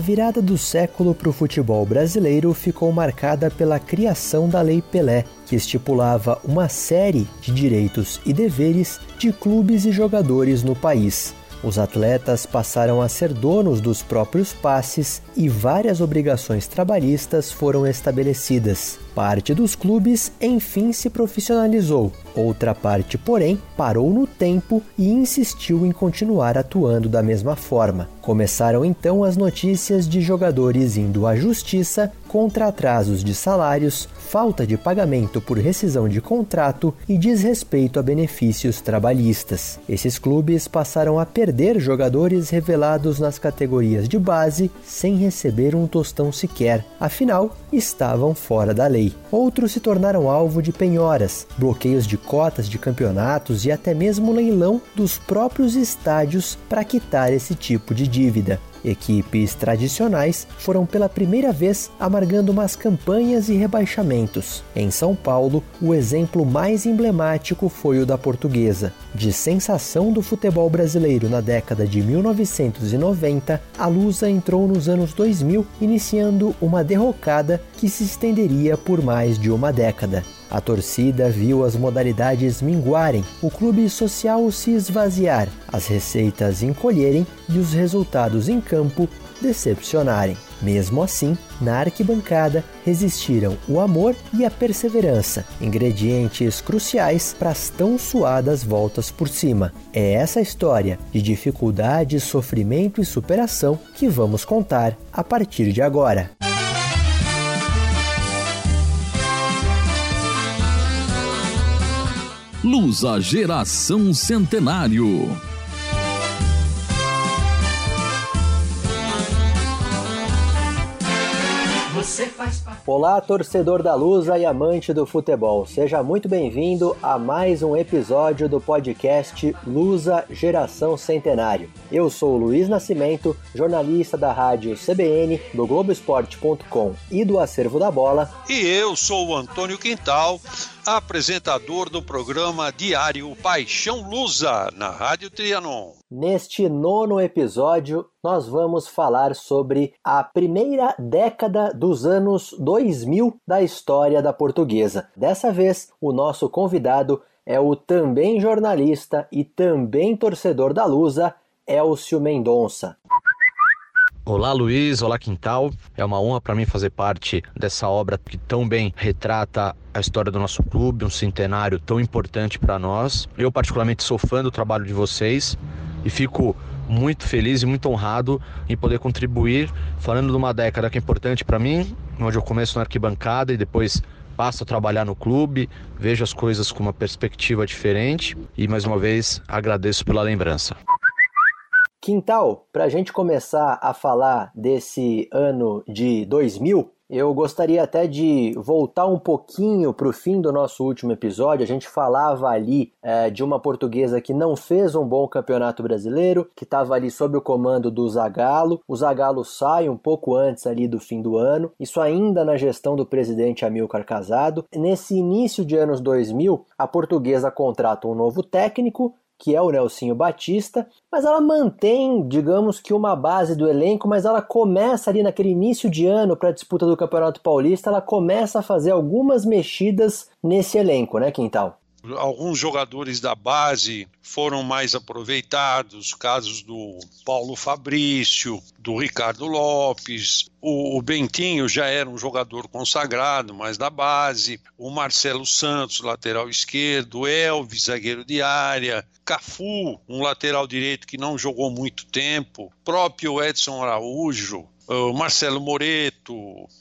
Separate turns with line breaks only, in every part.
virada do século para o futebol brasileiro ficou marcada pela criação da Lei Pelé, que estipulava uma série de direitos e deveres de clubes e jogadores no país. Os atletas passaram a ser donos dos próprios passes e várias obrigações trabalhistas foram estabelecidas. Parte dos clubes enfim se profissionalizou, outra parte, porém, parou no tempo e insistiu em continuar atuando da mesma forma. Começaram então as notícias de jogadores indo à justiça contra atrasos de salários, falta de pagamento por rescisão de contrato e desrespeito a benefícios trabalhistas. Esses clubes passaram a perder jogadores revelados nas categorias de base sem receber um tostão sequer, afinal, estavam fora da lei. Outros se tornaram alvo de penhoras, bloqueios de cotas de campeonatos e até mesmo leilão dos próprios estádios para quitar esse tipo de dívida. Equipes tradicionais foram pela primeira vez amargando umas campanhas e rebaixamentos. Em São Paulo, o exemplo mais emblemático foi o da Portuguesa. De sensação do futebol brasileiro na década de 1990, a Lusa entrou nos anos 2000, iniciando uma derrocada que se estenderia por mais de uma década. A torcida viu as modalidades minguarem, o clube social se esvaziar, as receitas encolherem e os resultados em campo decepcionarem. Mesmo assim, na arquibancada resistiram o amor e a perseverança, ingredientes cruciais para as tão suadas voltas por cima. É essa história de dificuldade, sofrimento e superação que vamos contar a partir de agora.
Lusa Geração Centenário.
Olá, torcedor da Lusa e amante do futebol. Seja muito bem-vindo a mais um episódio do podcast Lusa Geração Centenário. Eu sou o Luiz Nascimento, jornalista da rádio CBN, do Globoesporte.com e do Acervo da Bola.
E eu sou o Antônio Quintal apresentador do programa diário Paixão Lusa, na Rádio Trianon.
Neste nono episódio, nós vamos falar sobre a primeira década dos anos 2000 da história da portuguesa. Dessa vez, o nosso convidado é o também jornalista e também torcedor da Lusa, Elcio Mendonça.
Olá Luiz, olá Quintal. É uma honra para mim fazer parte dessa obra que tão bem retrata a história do nosso clube, um centenário tão importante para nós. Eu particularmente sou fã do trabalho de vocês e fico muito feliz e muito honrado em poder contribuir falando de uma década que é importante para mim, onde eu começo na arquibancada e depois passo a trabalhar no clube, vejo as coisas com uma perspectiva diferente e mais uma vez agradeço pela lembrança.
Quintal, para a gente começar a falar desse ano de 2000, eu gostaria até de voltar um pouquinho para o fim do nosso último episódio. A gente falava ali é, de uma portuguesa que não fez um bom campeonato brasileiro, que estava ali sob o comando do Zagallo. O Zagallo sai um pouco antes ali do fim do ano, isso ainda na gestão do presidente Amilcar Casado. Nesse início de anos 2000, a portuguesa contrata um novo técnico, que é o Nelsinho Batista, mas ela mantém, digamos que uma base do elenco, mas ela começa ali naquele início de ano para a disputa do Campeonato Paulista, ela começa a fazer algumas mexidas nesse elenco, né, Quintal?
Alguns jogadores da base foram mais aproveitados, casos do Paulo Fabrício, do Ricardo Lopes, o, o, Bentinho já era um jogador consagrado, mas da base, o Marcelo Santos, lateral esquerdo, Elvis, zagueiro de área, Cafu, um lateral direito que não jogou muito tempo, próprio Edson Araújo, o Marcelo Moreto,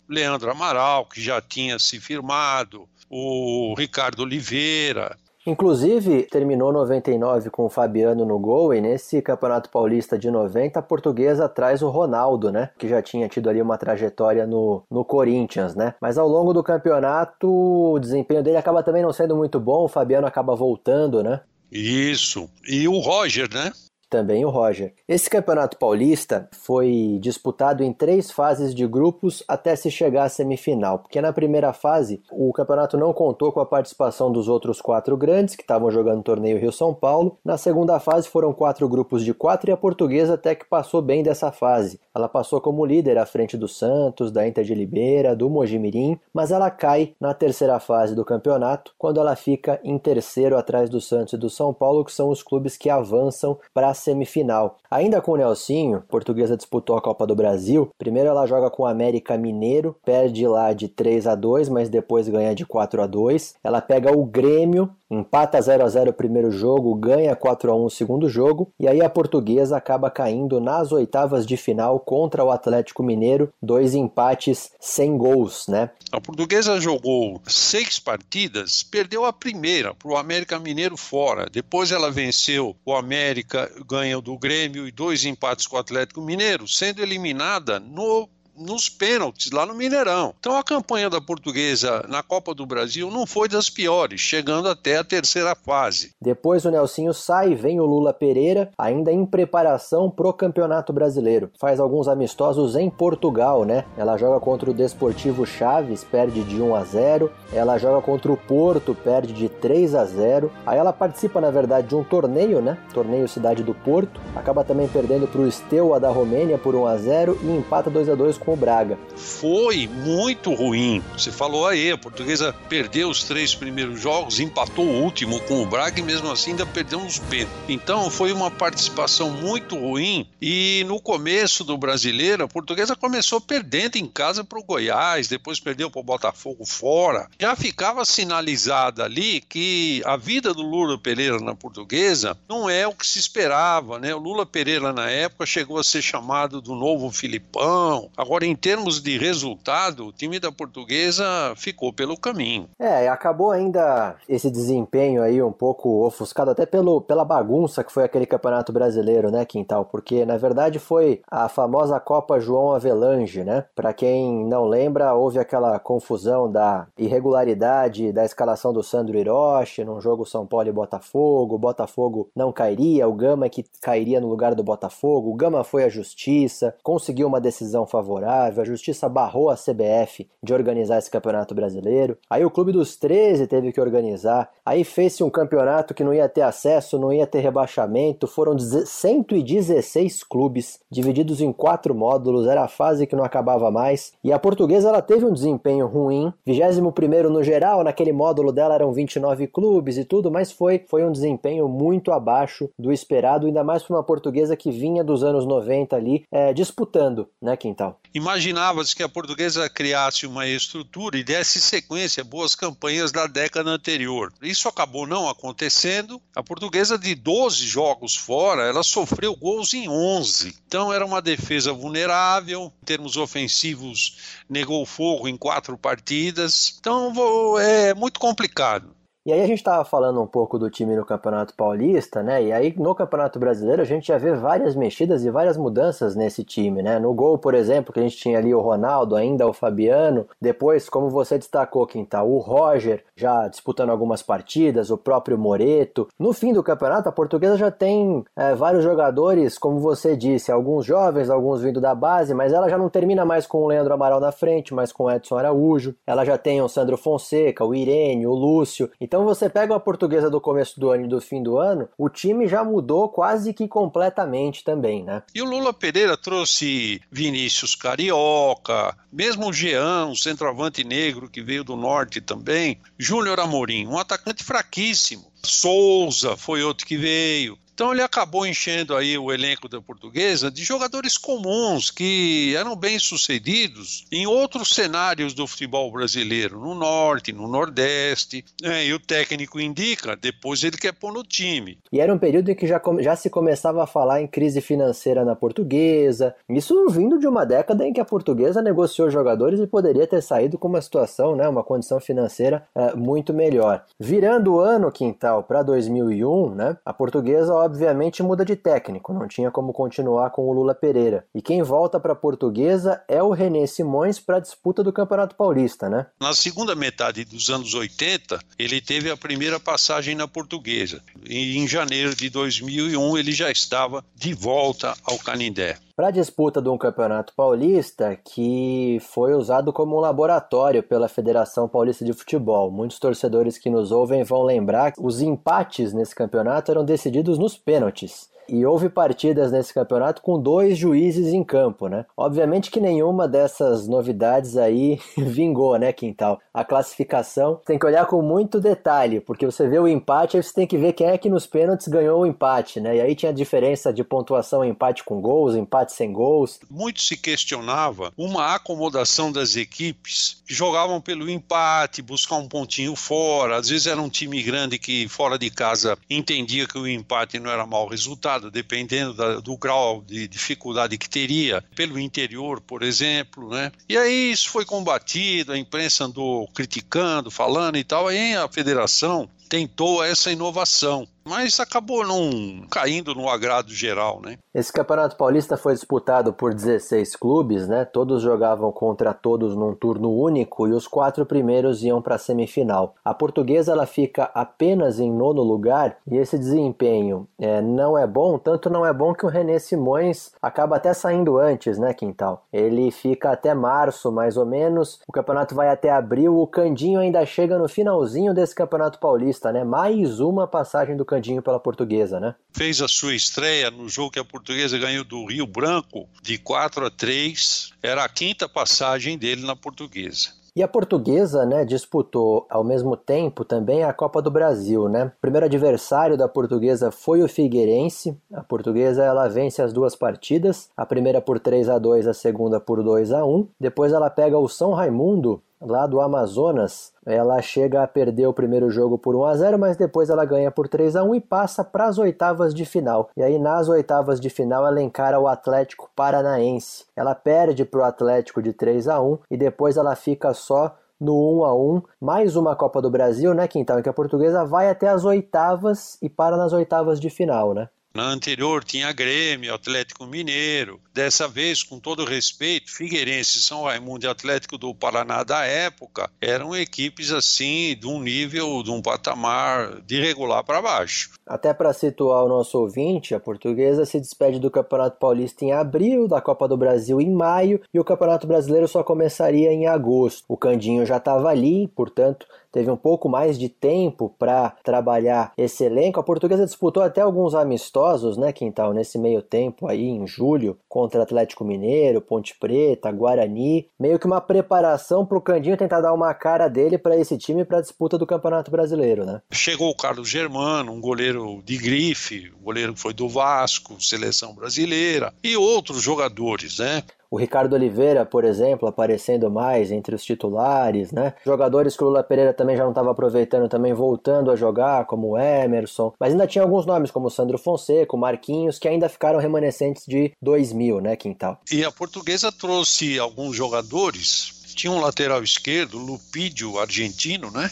Leandro Amaral, que já tinha se firmado, o Ricardo Oliveira.
Inclusive, terminou 99 com o Fabiano no gol, e nesse Campeonato Paulista de 90, a portuguesa traz o Ronaldo, né? Que já tinha tido ali uma trajetória no, no Corinthians, né? Mas ao longo do campeonato, o desempenho dele acaba também não sendo muito bom, o Fabiano acaba voltando, né?
Isso. E o Roger, né?
Também o Roger. Esse campeonato paulista foi disputado em três fases de grupos até se chegar à semifinal, porque na primeira fase o campeonato não contou com a participação dos outros quatro grandes que estavam jogando o torneio Rio-São Paulo. Na segunda fase foram quatro grupos de quatro e a portuguesa até que passou bem dessa fase. Ela passou como líder à frente do Santos, da Inter de Limeira, do Mojimirim, mas ela cai na terceira fase do campeonato quando ela fica em terceiro atrás do Santos e do São Paulo, que são os clubes que avançam para a semifinal. Ainda com o Nelsinho, portuguesa disputou a Copa do Brasil. Primeiro ela joga com o América Mineiro, perde lá de 3 a 2, mas depois ganha de 4 a 2. Ela pega o Grêmio, empata 0 a 0 o primeiro jogo, ganha 4 a 1 o segundo jogo, e aí a portuguesa acaba caindo nas oitavas de final contra o Atlético Mineiro, dois empates sem gols, né?
A portuguesa jogou seis partidas, perdeu a primeira para o América Mineiro fora. Depois ela venceu o América, ganha do Grêmio e dois empates com o Atlético Mineiro, sendo eliminada no nos pênaltis lá no Mineirão. Então a campanha da portuguesa na Copa do Brasil não foi das piores, chegando até a terceira fase.
Depois o Nelsinho sai, vem o Lula Pereira, ainda em preparação pro Campeonato Brasileiro. Faz alguns amistosos em Portugal, né? Ela joga contra o Desportivo Chaves, perde de 1 a 0. Ela joga contra o Porto, perde de 3 a 0. Aí ela participa, na verdade, de um torneio, né? Torneio Cidade do Porto. Acaba também perdendo pro Steaua da Romênia por 1 a 0 e empata 2 a 2 com com o Braga.
Foi muito ruim. Você falou aí, a portuguesa perdeu os três primeiros jogos, empatou o último com o Braga e mesmo assim ainda perdeu nos pênaltis. Então foi uma participação muito ruim e no começo do brasileiro a portuguesa começou perdendo em casa para o Goiás, depois perdeu para o Botafogo fora. Já ficava sinalizada ali que a vida do Lula Pereira na portuguesa não é o que se esperava, né? O Lula Pereira na época chegou a ser chamado do novo Filipão. Agora Agora, em termos de resultado, o time da portuguesa ficou pelo caminho.
É, acabou ainda esse desempenho aí um pouco ofuscado, até pelo, pela bagunça que foi aquele campeonato brasileiro, né, Quintal? Porque na verdade foi a famosa Copa João Avelange, né? Para quem não lembra, houve aquela confusão da irregularidade da escalação do Sandro Hiroshi num jogo São Paulo e Botafogo. O Botafogo não cairia, o Gama é que cairia no lugar do Botafogo. O Gama foi à justiça, conseguiu uma decisão favorável favorável, a justiça barrou a CBF de organizar esse campeonato brasileiro. Aí o Clube dos 13 teve que organizar. Aí fez-se um campeonato que não ia ter acesso, não ia ter rebaixamento. Foram 116 clubes divididos em quatro módulos, era a fase que não acabava mais. E a portuguesa ela teve um desempenho ruim, 21 no geral, naquele módulo dela eram 29 clubes e tudo, mas foi, foi um desempenho muito abaixo do esperado, ainda mais para uma portuguesa que vinha dos anos 90 ali é, disputando, né, Quintal?
Imaginava-se que a portuguesa criasse uma estrutura e desse sequência a boas campanhas da década anterior. Isso acabou não acontecendo. A portuguesa, de 12 jogos fora, ela sofreu gols em 11. Então, era uma defesa vulnerável. Em termos ofensivos, negou fogo em quatro partidas. Então, é muito complicado.
E aí a gente estava falando um pouco do time no Campeonato Paulista, né? E aí no Campeonato Brasileiro a gente já vê várias mexidas e várias mudanças nesse time, né? No gol, por exemplo, que a gente tinha ali o Ronaldo, ainda o Fabiano. Depois, como você destacou, Quintal, o Roger já disputando algumas partidas, o próprio Moreto. No fim do campeonato, a portuguesa já tem é, vários jogadores, como você disse, alguns jovens, alguns vindo da base, mas ela já não termina mais com o Leandro Amaral na frente, mas com o Edson Araújo. Ela já tem o Sandro Fonseca, o Irene, o Lúcio. Então então você pega a portuguesa do começo do ano e do fim do ano, o time já mudou quase que completamente também, né?
E o Lula Pereira trouxe Vinícius Carioca, mesmo o Jean, um centroavante negro que veio do norte também, Júnior Amorim, um atacante fraquíssimo. Souza foi outro que veio. Então ele acabou enchendo aí o elenco da portuguesa de jogadores comuns que eram bem sucedidos em outros cenários do futebol brasileiro, no norte, no nordeste, né? e o técnico indica, depois ele quer pôr no time.
E era um período em que já, já se começava a falar em crise financeira na portuguesa, isso vindo de uma década em que a portuguesa negociou jogadores e poderia ter saído com uma situação, né, uma condição financeira é, muito melhor. Virando o ano quintal para 2001, né, a portuguesa obviamente muda de técnico, não tinha como continuar com o Lula Pereira. E quem volta para a Portuguesa é o René Simões para a disputa do Campeonato Paulista, né?
Na segunda metade dos anos 80, ele teve a primeira passagem na Portuguesa. E em janeiro de 2001 ele já estava de volta ao Canindé
para a disputa de um campeonato paulista que foi usado como um laboratório pela Federação Paulista de Futebol. Muitos torcedores que nos ouvem vão lembrar que os empates nesse campeonato eram decididos nos pênaltis. E houve partidas nesse campeonato com dois juízes em campo, né? Obviamente que nenhuma dessas novidades aí vingou, né, Quintal? A classificação tem que olhar com muito detalhe, porque você vê o empate, aí você tem que ver quem é que nos pênaltis ganhou o empate, né? E aí tinha diferença de pontuação empate com gols, empate sem gols.
Muito se questionava uma acomodação das equipes que jogavam pelo empate, buscar um pontinho fora. Às vezes era um time grande que fora de casa entendia que o empate não era mau resultado dependendo da, do grau de dificuldade que teria, pelo interior, por exemplo, né? E aí isso foi combatido, a imprensa andou criticando, falando e tal, aí a federação tentou essa inovação mas acabou não caindo no agrado geral, né?
Esse Campeonato Paulista foi disputado por 16 clubes, né? Todos jogavam contra todos num turno único e os quatro primeiros iam para a semifinal. A portuguesa ela fica apenas em nono lugar e esse desempenho é, não é bom, tanto não é bom que o René Simões acaba até saindo antes, né, Quintal? Ele fica até março, mais ou menos. O campeonato vai até abril. O Candinho ainda chega no finalzinho desse Campeonato Paulista, né? Mais uma passagem do Candinho pela portuguesa, né?
Fez a sua estreia no jogo que a portuguesa ganhou do Rio Branco de 4 a 3. Era a quinta passagem dele na portuguesa.
E a portuguesa, né, disputou ao mesmo tempo também a Copa do Brasil, né? O primeiro adversário da portuguesa foi o Figueirense. A portuguesa ela vence as duas partidas, a primeira por 3 a 2, a segunda por 2 a 1. Depois ela pega o São Raimundo lá do Amazonas, ela chega a perder o primeiro jogo por 1 a 0, mas depois ela ganha por 3 a 1 e passa para as oitavas de final. E aí nas oitavas de final ela encara o Atlético Paranaense. Ela perde para o Atlético de 3 a 1 e depois ela fica só no 1 a 1 mais uma Copa do Brasil, né, Quintal? Em que a portuguesa vai até as oitavas e para nas oitavas de final, né?
Na anterior tinha Grêmio, Atlético Mineiro. Dessa vez, com todo respeito, Figueirense, São Raimundo e Atlético do Paraná da época eram equipes assim de um nível, de um patamar de regular para baixo.
Até para situar o nosso ouvinte, a portuguesa se despede do Campeonato Paulista em abril, da Copa do Brasil em maio e o Campeonato Brasileiro só começaria em agosto. O Candinho já estava ali, portanto, teve um pouco mais de tempo para trabalhar esse elenco. A portuguesa disputou até alguns amistosos, né, Quintal, nesse meio tempo aí, em julho, contra Atlético Mineiro, Ponte Preta, Guarani. Meio que uma preparação para o Candinho tentar dar uma cara dele para esse time para a disputa do Campeonato Brasileiro, né?
Chegou o Carlos Germano, um goleiro de grife, o goleiro que foi do Vasco, seleção brasileira, e outros jogadores, né?
O Ricardo Oliveira, por exemplo, aparecendo mais entre os titulares, né? Jogadores que o Lula Pereira também já não estava aproveitando, também voltando a jogar, como o Emerson. Mas ainda tinha alguns nomes, como o Sandro Fonseca, Marquinhos, que ainda ficaram remanescentes de 2000, né, Quintal?
E a portuguesa trouxe alguns jogadores. Tinha um lateral esquerdo, Lupídio, argentino, né?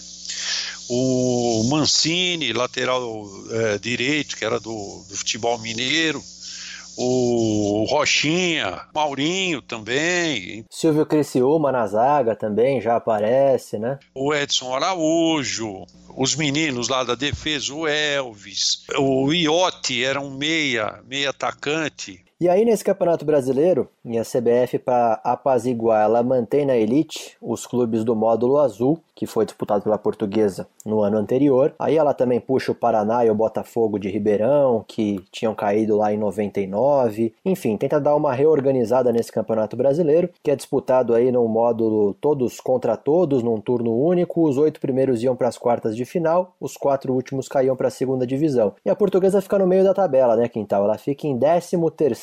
O Mancini, lateral é, direito, que era do, do futebol mineiro o Rochinha, Maurinho também.
Silvio Criciúma na zaga também já aparece, né?
O Edson Araújo, os meninos lá da defesa, o Elvis, o Iotti era um meia, meia atacante.
E aí, nesse Campeonato Brasileiro, e a CBF, para apaziguar, ela mantém na elite os clubes do módulo azul, que foi disputado pela Portuguesa no ano anterior. Aí ela também puxa o Paraná e o Botafogo de Ribeirão, que tinham caído lá em 99. Enfim, tenta dar uma reorganizada nesse Campeonato Brasileiro, que é disputado aí num módulo todos contra todos, num turno único. Os oito primeiros iam para as quartas de final, os quatro últimos caíam para a segunda divisão. E a Portuguesa fica no meio da tabela, né, Quintal? Ela fica em 13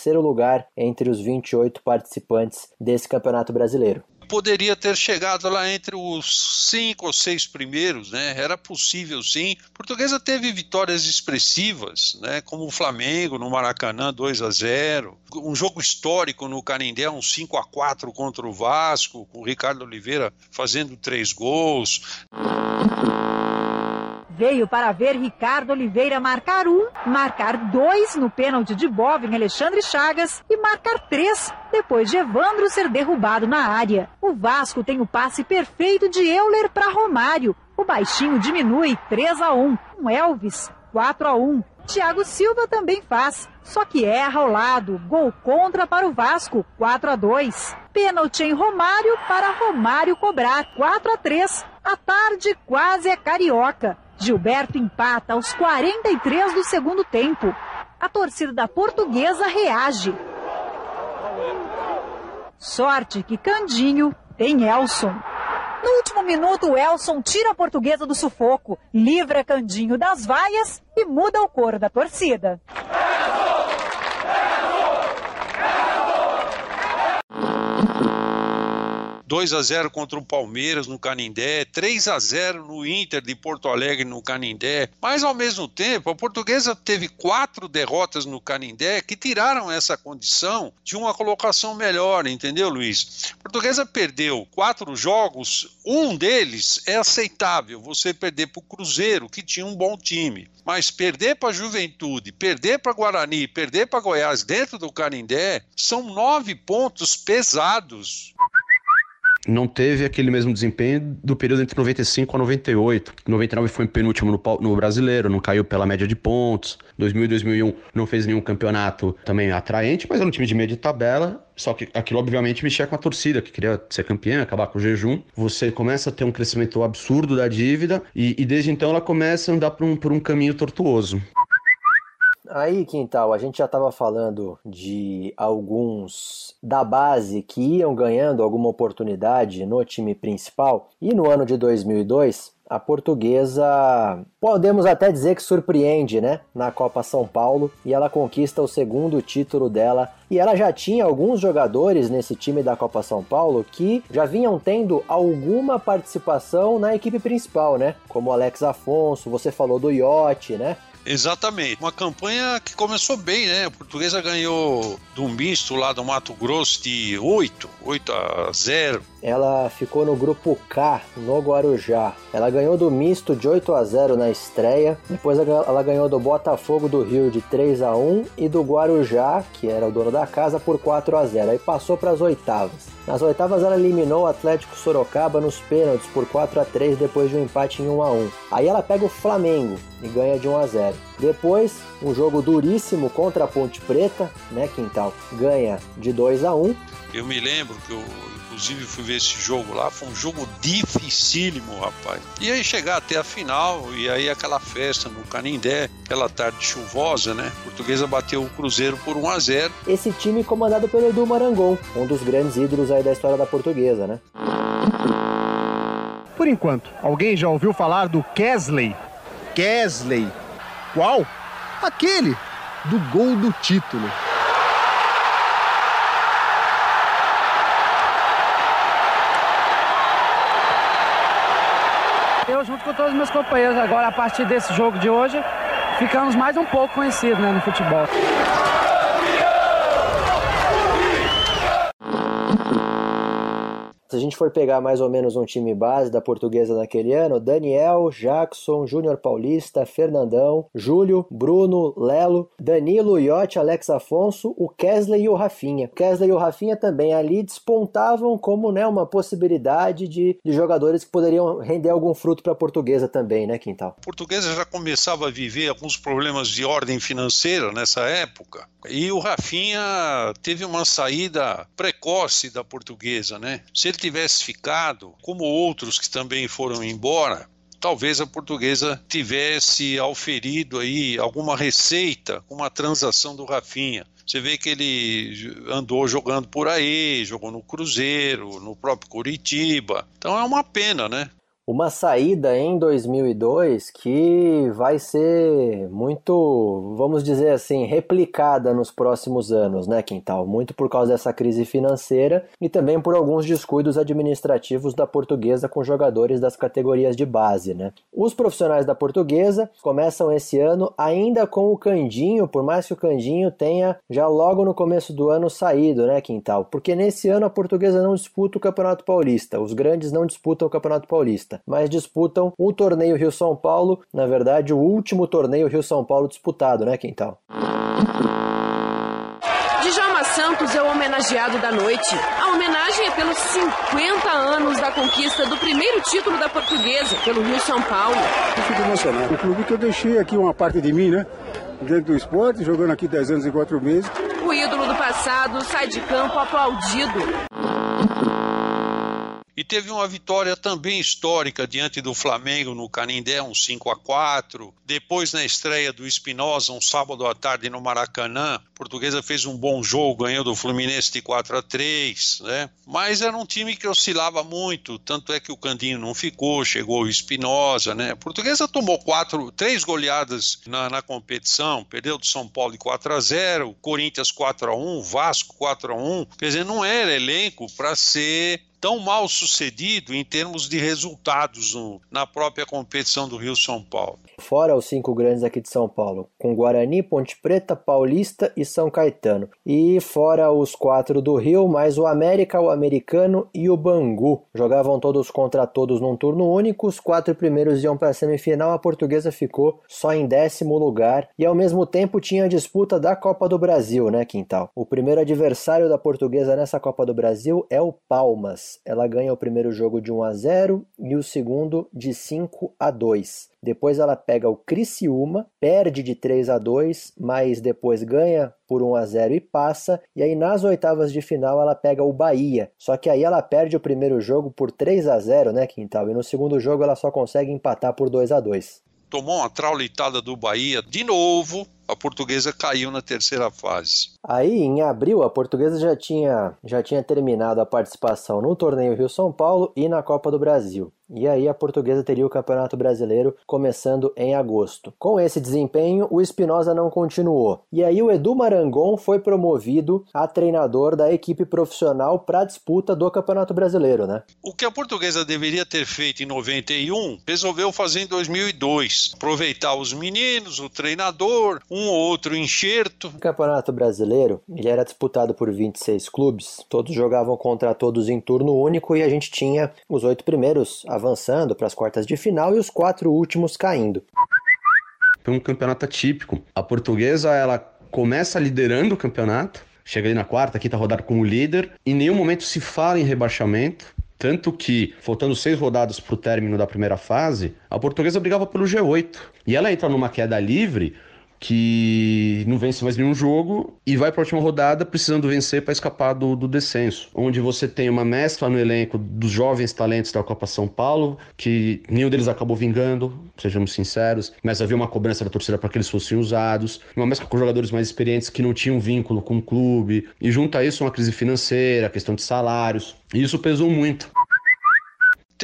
terceiro lugar entre os 28 participantes desse Campeonato Brasileiro
poderia ter chegado lá entre os cinco ou seis primeiros, né? Era possível sim. Portuguesa teve vitórias expressivas, né? Como o Flamengo no Maracanã 2 a 0, um jogo histórico no Canindé, um 5 a 4 contra o Vasco, com o Ricardo Oliveira fazendo três gols.
Veio para ver Ricardo Oliveira marcar um, marcar dois no pênalti de Bob em Alexandre Chagas e marcar três depois de Evandro ser derrubado na área. O Vasco tem o passe perfeito de Euler para Romário. O baixinho diminui 3 a 1. Um Elvis 4 a 1. Thiago Silva também faz, só que erra ao lado. Gol contra para o Vasco, 4 a 2. Pênalti em Romário para Romário cobrar, 4 a 3. A tarde quase é carioca. Gilberto empata aos 43 do segundo tempo. A torcida da Portuguesa reage. Sorte que Candinho tem Elson. No último minuto, Elson tira a portuguesa do sufoco, livra Candinho das vaias e muda o coro da torcida.
2 a 0 contra o Palmeiras no Canindé, 3 a 0 no Inter de Porto Alegre no Canindé. Mas ao mesmo tempo, a Portuguesa teve quatro derrotas no Canindé que tiraram essa condição de uma colocação melhor, entendeu, Luiz? A Portuguesa perdeu quatro jogos, um deles é aceitável, você perder para o Cruzeiro, que tinha um bom time. Mas perder para a Juventude, perder para Guarani, perder para Goiás dentro do Canindé, são nove pontos pesados
não teve aquele mesmo desempenho do período entre 95 a 98. 99 foi penúltimo no, no brasileiro, não caiu pela média de pontos. 2000 e 2001 não fez nenhum campeonato também atraente, mas era um time de meio de tabela. Só que aquilo, obviamente, mexia com a torcida, que queria ser campeã, acabar com o jejum. Você começa a ter um crescimento absurdo da dívida e, e desde então ela começa a andar por um, por um caminho tortuoso.
Aí, Quintal, a gente já estava falando de alguns da base que iam ganhando alguma oportunidade no time principal. E no ano de 2002, a portuguesa, podemos até dizer que surpreende, né, na Copa São Paulo, e ela conquista o segundo título dela. E ela já tinha alguns jogadores nesse time da Copa São Paulo que já vinham tendo alguma participação na equipe principal, né? Como Alex Afonso, você falou do Iote, né?
Exatamente. Uma campanha que começou bem, né? A portuguesa ganhou do misto lá do Mato Grosso de 8, 8 a 0.
Ela ficou no grupo K, no Guarujá. Ela ganhou do misto de 8 a 0 na estreia. Depois ela ganhou do Botafogo do Rio de 3 a 1 e do Guarujá, que era o dono da casa, por 4 a 0. Aí passou para as oitavas. Nas oitavas ela eliminou o Atlético Sorocaba nos pênaltis por 4 a 3 depois de um empate em 1 a 1. Aí ela pega o Flamengo e ganha de 1 a 0. Depois, um jogo duríssimo contra a Ponte Preta, né, Quintal, ganha de 2 a 1.
Eu me lembro que eu inclusive fui ver esse jogo lá, foi um jogo dificílimo, rapaz. E aí chegar até a final, e aí aquela festa no Canindé, aquela tarde chuvosa, né? A portuguesa bateu o Cruzeiro por 1 a 0
Esse time comandado pelo Edu Marangon, um dos grandes ídolos aí da história da portuguesa, né?
Por enquanto, alguém já ouviu falar do Kesley? Kesley? Qual? Aquele do gol do título.
Eu, junto todos os meus companheiros, agora a partir desse jogo de hoje, ficamos mais um pouco conhecidos né, no futebol.
Se a gente for pegar mais ou menos um time base da portuguesa naquele ano, Daniel, Jackson, Júnior Paulista, Fernandão, Júlio, Bruno, Lelo, Danilo, Iote, Alex Afonso, o Kesley e o Rafinha. O Kesley e o Rafinha também ali despontavam como né, uma possibilidade de, de jogadores que poderiam render algum fruto para a portuguesa também, né, Quintal?
A portuguesa já começava a viver alguns problemas de ordem financeira nessa época. E o Rafinha teve uma saída precoce da portuguesa, né? Se ele tivesse ficado, como outros que também foram embora, talvez a portuguesa tivesse auferido aí alguma receita com uma transação do Rafinha. Você vê que ele andou jogando por aí, jogou no Cruzeiro, no próprio Curitiba. Então é uma pena, né?
Uma saída em 2002 que vai ser muito, vamos dizer assim, replicada nos próximos anos, né, Quintal? Muito por causa dessa crise financeira e também por alguns descuidos administrativos da portuguesa com jogadores das categorias de base, né? Os profissionais da portuguesa começam esse ano ainda com o Candinho, por mais que o Candinho tenha já logo no começo do ano saído, né, Quintal? Porque nesse ano a portuguesa não disputa o Campeonato Paulista, os grandes não disputam o Campeonato Paulista. Mas disputam o torneio Rio-São Paulo, na verdade o último torneio Rio-São Paulo disputado, né, Quintal?
Djalma Santos é o homenageado da noite. A homenagem é pelos 50 anos da conquista do primeiro título da portuguesa pelo Rio São Paulo.
Eu fico emocionado. O clube que eu deixei aqui uma parte de mim, né? Dentro do esporte, jogando aqui 10 anos e 4 meses.
O ídolo do passado sai de campo aplaudido.
E teve uma vitória também histórica diante do Flamengo no Canindé, um 5 a 4 Depois, na estreia do Espinosa, um sábado à tarde no Maracanã, a Portuguesa fez um bom jogo, ganhou do Fluminense de 4 a 3 né? Mas era um time que oscilava muito, tanto é que o Candinho não ficou, chegou o Espinosa, né? A Portuguesa tomou quatro, três goleadas na, na competição, perdeu do São Paulo de 4 a 0 Corinthians 4 a 1 Vasco 4 a 1 Quer dizer, não era elenco para ser tão mal sucedido em termos de resultados no, na própria competição do Rio São Paulo.
Fora os cinco grandes aqui de São Paulo, com Guarani, Ponte Preta, Paulista e São Caetano. E fora os quatro do Rio, mais o América, o Americano e o Bangu. Jogavam todos contra todos num turno único, os quatro primeiros iam para a semifinal, a portuguesa ficou só em décimo lugar e ao mesmo tempo tinha a disputa da Copa do Brasil, né, Quintal? O primeiro adversário da portuguesa nessa Copa do Brasil é o Palmas. Ela ganha o primeiro jogo de 1 a 0 e o segundo de 5 a 2. Depois ela pega o Criciúma, perde de 3 a 2, mas depois ganha por 1 a 0 e passa. E aí nas oitavas de final ela pega o Bahia. Só que aí ela perde o primeiro jogo por 3 a 0, né, Quintal? E no segundo jogo ela só consegue empatar por 2 a 2.
Tomou uma traulitada do Bahia de novo, a portuguesa caiu na terceira fase.
Aí, em abril, a portuguesa já tinha, já tinha terminado a participação no torneio Rio-São Paulo e na Copa do Brasil. E aí a portuguesa teria o Campeonato Brasileiro começando em agosto. Com esse desempenho, o Espinosa não continuou. E aí o Edu Marangon foi promovido a treinador da equipe profissional para a disputa do Campeonato Brasileiro, né?
O que a portuguesa deveria ter feito em 91, resolveu fazer em 2002. Aproveitar os meninos, o treinador, um ou outro enxerto.
O Campeonato Brasileiro, ele era disputado por 26 clubes. Todos jogavam contra todos em turno único e a gente tinha os oito primeiros avançando para as quartas de final e os quatro últimos caindo.
Foi um campeonato atípico. A portuguesa, ela começa liderando o campeonato, chega ali na quarta, quinta rodada como líder, em nenhum momento se fala em rebaixamento. Tanto que, faltando seis rodadas para o término da primeira fase, a portuguesa brigava pelo G8. E ela entra numa queda livre que não vence mais nenhum jogo e vai para a última rodada precisando vencer para escapar do, do, descenso. Onde você tem uma mescla no elenco dos jovens talentos da Copa São Paulo, que nenhum deles acabou vingando, sejamos sinceros, mas havia uma cobrança da torcida para que eles fossem usados. Uma mescla com jogadores mais experientes que não tinham vínculo com o clube. E junto a isso, uma crise financeira, questão de salários. E isso pesou muito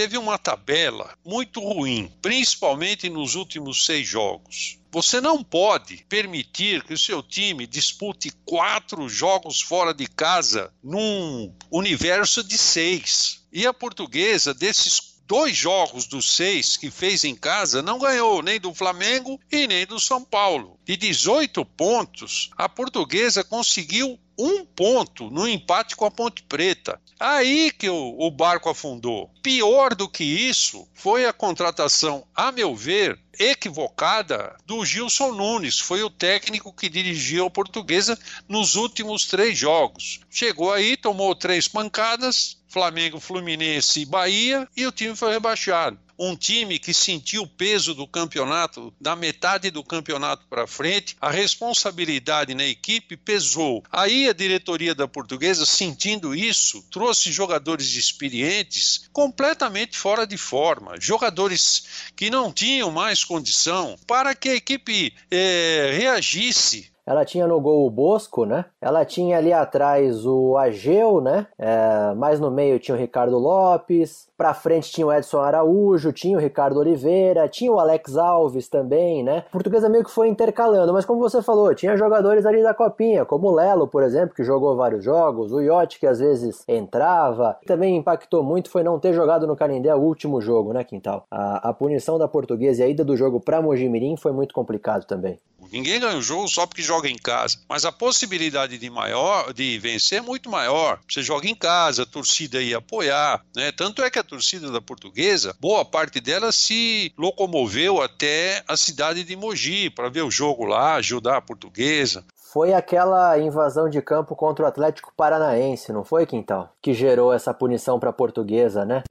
teve uma tabela muito ruim, principalmente nos últimos seis jogos. Você não pode permitir que o seu time dispute quatro jogos fora de casa num universo de seis. E a portuguesa, desses dois jogos dos seis que fez em casa, não ganhou nem do Flamengo e nem do São Paulo. De 18 pontos, a portuguesa conseguiu um ponto no empate com a Ponte Preta. Aí que o, o, barco afundou. Pior do que isso foi a contratação, a meu ver, equivocada do Gilson Nunes. Foi o técnico que dirigiu a portuguesa nos últimos três jogos. Chegou aí, tomou três pancadas, Flamengo, Fluminense e Bahia, e o time foi rebaixado um time que sentiu o peso do campeonato, da metade do campeonato para frente, a responsabilidade na equipe pesou. Aí a diretoria da Portuguesa, sentindo isso, trouxe jogadores experientes completamente fora de forma, jogadores que não tinham mais condição para que a equipe é, reagisse
ela tinha no gol o Bosco, né? Ela tinha ali atrás o Ageu, né? É, mais no meio tinha o Ricardo Lopes. Pra frente tinha o Edson Araújo, tinha o Ricardo Oliveira, tinha o Alex Alves também, né? A portuguesa meio que foi intercalando, mas como você falou, tinha jogadores ali da copinha, como o Lelo, por exemplo, que jogou vários jogos, o Iotti, que às vezes entrava. Também impactou muito foi não ter jogado no Canindé o último jogo, né, Quintal? A, a punição da portuguesa e a ida do jogo pra Mojimirim foi muito complicado também.
Ninguém ganha o jogo só porque joga em casa. Mas a possibilidade de maior de vencer é muito maior. Você joga em casa, a torcida ia apoiar, né? Tanto é que a torcida da Portuguesa, boa parte dela se locomoveu até a cidade de Mogi para ver o jogo lá, ajudar a Portuguesa
foi aquela invasão de campo contra o Atlético Paranaense, não foi, Quintal? Que gerou essa punição para a portuguesa, né?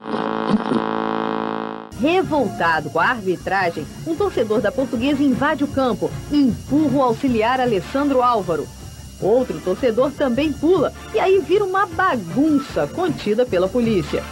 Revoltado com a arbitragem, um torcedor da portuguesa invade o campo e empurra o auxiliar Alessandro Álvaro. Outro torcedor também pula e aí vira uma bagunça contida pela polícia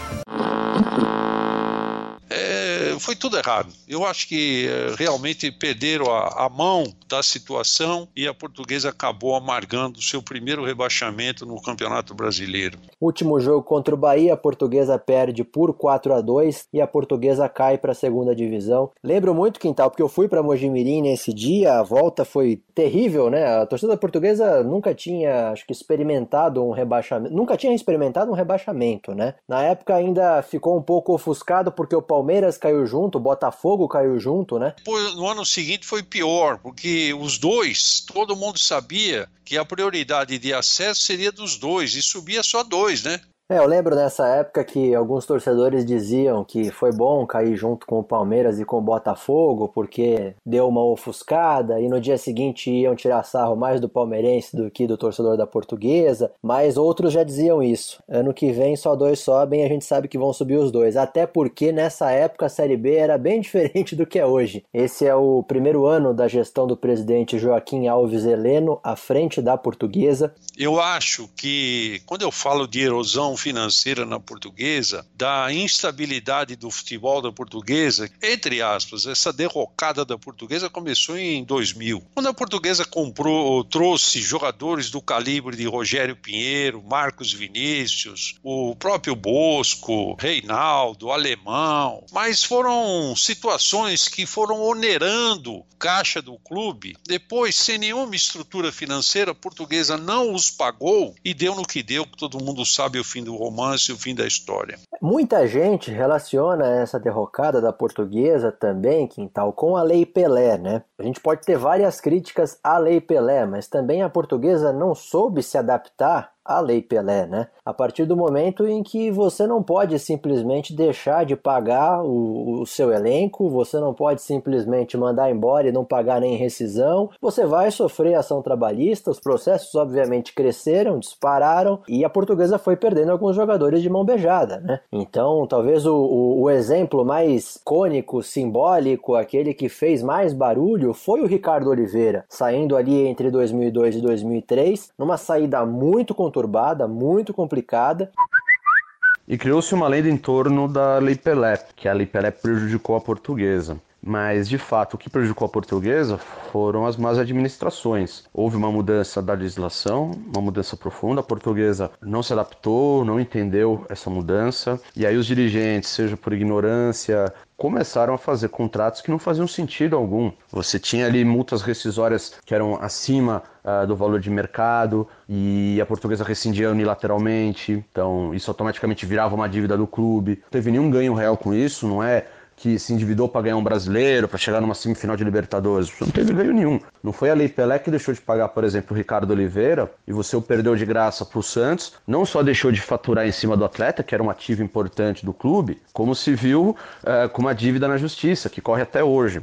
foi tudo errado. Eu acho que eh, realmente perderam a, a, mão da situação e a portuguesa acabou amargando seu primeiro rebaixamento no Campeonato Brasileiro.
Último jogo contra o Bahia, a portuguesa perde por 4 a 2 e a portuguesa cai para a segunda divisão. Lembro muito, Quintal, porque eu fui para Mojimirim nesse dia, a volta foi terrível, né? A torcida portuguesa nunca tinha, acho que, experimentado um rebaixamento, nunca tinha experimentado um rebaixamento, né? Na época ainda ficou um pouco ofuscado porque o Palmeiras caiu junto, Botafogo caiu junto, né?
No ano seguinte foi pior, porque os dois, todo mundo sabia que a prioridade de acesso seria dos dois e subia só dois, né?
É, eu lembro nessa época que alguns torcedores diziam que foi bom cair junto com o Palmeiras e com o Botafogo, porque deu uma ofuscada, e no dia seguinte iam tirar sarro mais do palmeirense do que do torcedor da portuguesa, mas outros já diziam isso. Ano que vem só dois sobem e a gente sabe que vão subir os dois, até porque nessa época a Série B era bem diferente do que é hoje. Esse é o primeiro ano da gestão do presidente Joaquim Alves Heleno à frente da portuguesa.
Eu acho que quando eu falo de erosão financeira na portuguesa, da instabilidade do futebol da portuguesa, entre aspas, essa derrocada da portuguesa começou em 2000. Quando a portuguesa comprou, trouxe jogadores do calibre de Rogério Pinheiro, Marcos Vinícius, o próprio Bosco, Reinaldo, Alemão, mas foram situações que foram onerando caixa do clube. Depois, sem nenhuma estrutura financeira, a portuguesa não os pagou e deu no que deu, que todo mundo sabe o fim do romance e o fim da história.
Muita gente relaciona essa derrocada da portuguesa também, Quintal, com a Lei Pelé, né? A gente pode ter várias críticas à Lei Pelé, mas também a portuguesa não soube se adaptar a Lei Pelé, né? A partir do momento em que você não pode simplesmente deixar de pagar o, o, seu elenco, você não pode simplesmente mandar embora e não pagar nem rescisão, você vai sofrer ação trabalhista, os processos obviamente cresceram, dispararam e a portuguesa foi perdendo alguns jogadores de mão beijada, né? Então, talvez o, o, o exemplo mais cônico, simbólico, aquele que fez mais barulho foi o Ricardo Oliveira, saindo ali entre 2002 e 2003, numa saída muito conturbada conturbada, muito complicada.
E criou-se uma lenda em torno da Lei Pelé, que a Lei Pelé prejudicou a portuguesa. Mas, de fato, o que prejudicou a portuguesa foram as más administrações. Houve uma mudança da legislação, uma mudança profunda. A portuguesa não se adaptou, não entendeu essa mudança. E aí os dirigentes, seja por ignorância, começaram a fazer contratos que não faziam sentido algum. Você tinha ali multas rescisórias que eram acima uh, do valor de mercado e a portuguesa rescindia unilateralmente, então isso automaticamente virava uma dívida do clube. Não teve nenhum ganho real com isso, não é que se endividou para ganhar um brasileiro, para chegar numa semifinal de Libertadores. Não teve ganho nenhum. Não foi a Lei Pelé que deixou de pagar, por exemplo, o Ricardo Oliveira e você o perdeu de graça para o Santos. Não só deixou de faturar em cima do atleta, que era um ativo importante do clube, como se viu é, com uma dívida na justiça, que corre até hoje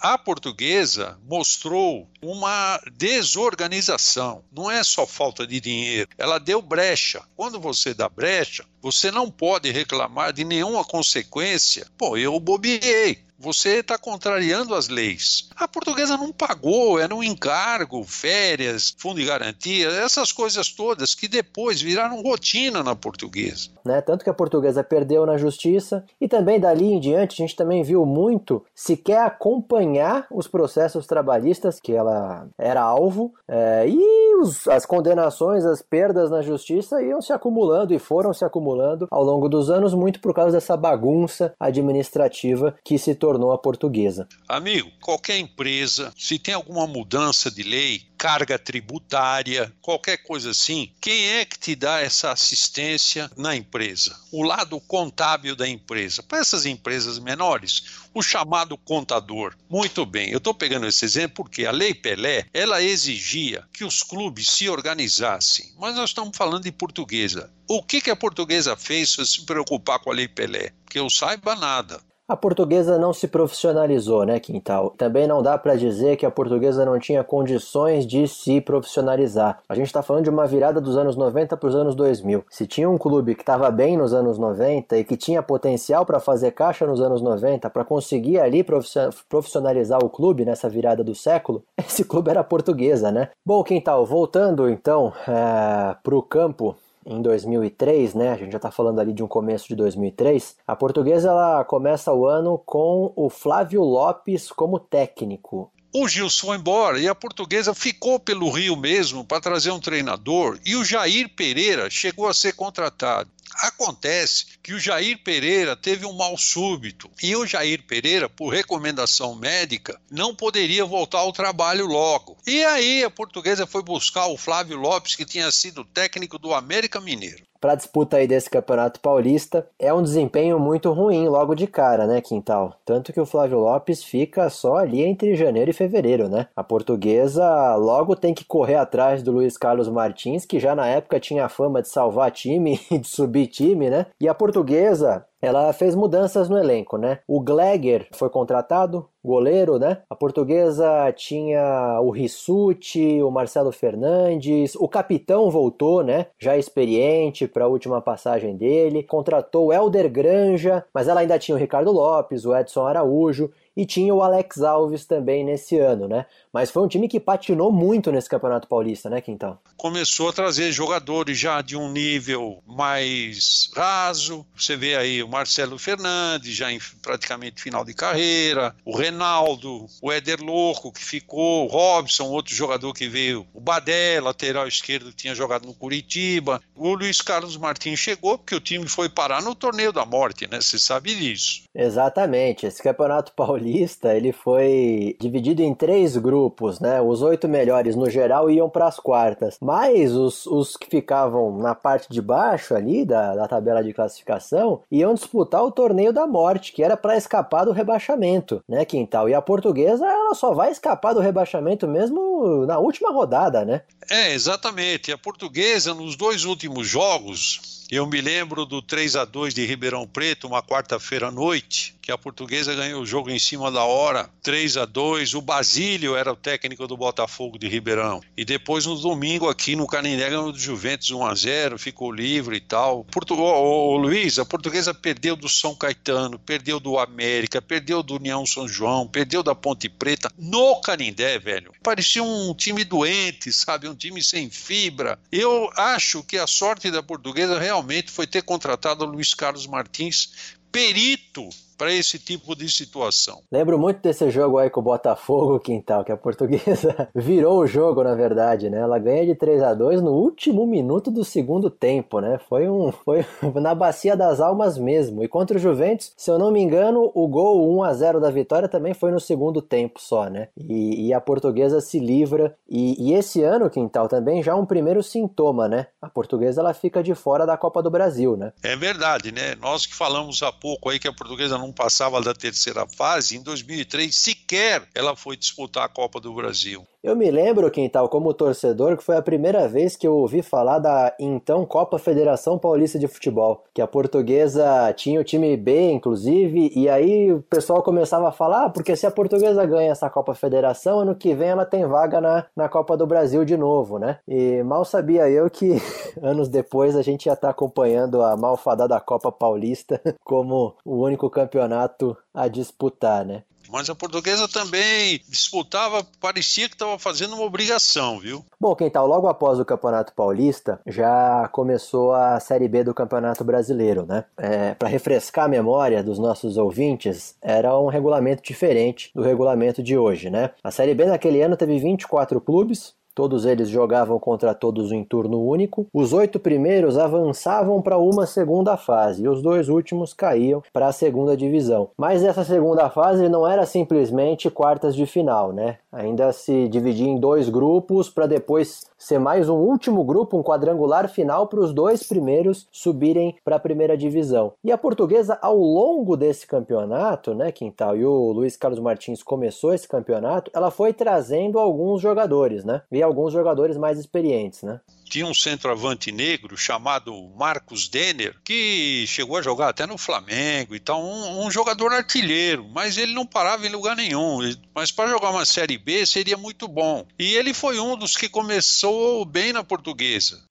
a portuguesa mostrou uma desorganização. Não é só falta de dinheiro, ela deu brecha. Quando você dá brecha, você não pode reclamar de nenhuma consequência. Pô, eu bobeei você está contrariando as leis. A portuguesa não pagou, era um encargo, férias, fundo de garantia, essas coisas todas que depois viraram rotina na portuguesa.
Né? Tanto que a portuguesa perdeu na justiça e também dali em diante a gente também viu muito sequer acompanhar os processos trabalhistas que ela era alvo é, e os, as condenações, as perdas na justiça iam se acumulando e foram se acumulando ao longo dos anos, muito por causa dessa bagunça administrativa que se tornou a portuguesa.
Amigo, qualquer empresa, se tem alguma mudança de lei, carga tributária, qualquer coisa assim, quem é que te dá essa assistência na empresa? O lado contábil da empresa. Para essas empresas menores, o chamado contador. Muito bem, eu estou pegando esse exemplo porque a Lei Pelé, ela exigia que os clubes se organizassem, mas nós estamos falando de portuguesa. O que, que a portuguesa fez para se preocupar com a Lei Pelé? Que eu saiba nada.
A portuguesa não se profissionalizou, né, Quintal? Também não dá para dizer que a portuguesa não tinha condições de se profissionalizar. A gente está falando de uma virada dos anos 90 para os anos 2000. Se tinha um clube que estava bem nos anos 90 e que tinha potencial para fazer caixa nos anos 90, para conseguir ali profissionalizar o clube nessa virada do século, esse clube era a portuguesa, né? Bom, Quintal, voltando então é, para o campo em 2003, né? A gente já está falando ali de um começo de 2003. A portuguesa ela começa o ano com o Flávio Lopes como técnico.
O Gilson foi embora e a portuguesa ficou pelo Rio mesmo para trazer um treinador e o Jair Pereira chegou a ser contratado. Acontece que o Jair Pereira teve um mal súbito e o Jair Pereira, por recomendação médica, não poderia voltar ao trabalho logo. E aí a portuguesa foi buscar o Flávio Lopes, que tinha sido técnico do América Mineiro
para a disputa aí desse Campeonato Paulista. É um desempenho muito ruim logo de cara, né, Quintal? Tanto que o Flávio Lopes fica só ali entre janeiro e fevereiro, né? A portuguesa logo tem que correr atrás do Luiz Carlos Martins, que já na época tinha a fama de salvar time e de subir time, né? E a portuguesa ela fez mudanças no elenco, né? O Gleger foi contratado, goleiro, né? A portuguesa tinha o Rissuti, o Marcelo Fernandes, o capitão voltou, né? Já experiente para a última passagem dele. Contratou o Elder Granja, mas ela ainda tinha o Ricardo Lopes, o Edson Araújo e tinha o Alex Alves também nesse ano, né? Mas foi um time que patinou muito nesse Campeonato Paulista, né, Quintão?
Começou a trazer jogadores já de um nível mais raso. Você vê aí o Marcelo Fernandes, já em praticamente final de carreira, o Renaldo, o Éder Louco, que ficou, o Robson, outro jogador que veio, o Badé, lateral esquerdo, que tinha jogado no Curitiba. O Luiz Carlos Martins chegou porque o time foi parar no torneio da morte, né? Você sabe disso.
Exatamente. Esse Campeonato Paulista, ele foi dividido em três grupos grupos, né? Os oito melhores no geral iam para as quartas, mas os, os que ficavam na parte de baixo ali da, da tabela de classificação iam disputar o torneio da morte, que era para escapar do rebaixamento, né, Quintal? E a portuguesa, ela só vai escapar do rebaixamento mesmo na última rodada, né?
É, exatamente. A portuguesa, nos dois últimos jogos, eu me lembro do 3 a 2 de Ribeirão Preto, uma quarta-feira à noite, que a portuguesa ganhou o jogo em cima da hora, 3 a 2 O Basílio era o técnico do Botafogo de Ribeirão. E depois no domingo aqui no Canindé ganhou do Juventus 1 a 0 ficou livre e tal. Portu... Ô, ô, Luiz, a portuguesa perdeu do São Caetano, perdeu do América, perdeu do União São João, perdeu da Ponte Preta no Canindé, velho. Parecia um time doente, sabe? Um time sem fibra. Eu acho que a sorte da portuguesa realmente foi ter contratado o Luiz Carlos Martins, perito para esse tipo de situação.
Lembro muito desse jogo aí com o Botafogo, Quintal, que a portuguesa virou o jogo, na verdade, né? Ela ganha de 3 a 2 no último minuto do segundo tempo, né? Foi um foi na bacia das almas mesmo. E contra o Juventus, se eu não me engano, o gol 1 a 0 da vitória também foi no segundo tempo só, né? E, e a portuguesa se livra. E, e esse ano, Quintal, também já um primeiro sintoma, né? A portuguesa ela fica de fora da Copa do Brasil, né?
É verdade, né? Nós que falamos há pouco aí que a portuguesa não não passava da terceira fase, em 2003 sequer ela foi disputar a Copa do Brasil.
Eu me lembro, Quintal, como torcedor, que foi a primeira vez que eu ouvi falar da então Copa Federação Paulista de Futebol, que a portuguesa tinha o time B, inclusive, e aí o pessoal começava a falar, ah, porque se a portuguesa ganha essa Copa Federação, ano que vem ela tem vaga na, na Copa do Brasil de novo, né? E mal sabia eu que anos depois a gente ia estar acompanhando a malfadada Copa Paulista como o único campeonato a disputar, né?
Mas a portuguesa também disputava, parecia que estava fazendo uma obrigação, viu?
Bom, quem tal, logo após o Campeonato Paulista, já começou a Série B do Campeonato Brasileiro, né? É, Para refrescar a memória dos nossos ouvintes, era um regulamento diferente do regulamento de hoje, né? A Série B naquele ano teve 24 clubes, Todos eles jogavam contra todos em turno único. Os oito primeiros avançavam para uma segunda fase e os dois últimos caíam para a segunda divisão. Mas essa segunda fase não era simplesmente quartas de final, né? Ainda se dividia em dois grupos para depois ser mais um último grupo, um quadrangular final para os dois primeiros subirem para a primeira divisão. E a portuguesa, ao longo desse campeonato, né, Quintal, e o Luiz Carlos Martins começou esse campeonato, ela foi trazendo alguns jogadores, né? E alguns jogadores mais experientes, né?
Tinha um centroavante negro chamado Marcos Denner, que chegou a jogar até no Flamengo e tal, um, um jogador artilheiro, mas ele não parava em lugar nenhum. Mas para jogar uma Série B seria muito bom. E ele foi um dos que começou bem na portuguesa.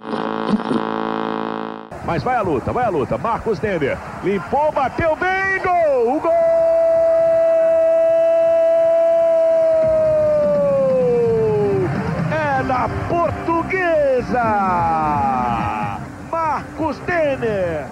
Mas vai a luta, vai a luta. Marcos Denner limpou, bateu bem, gol! O gol! É da Portuguesa! Marcos Denner!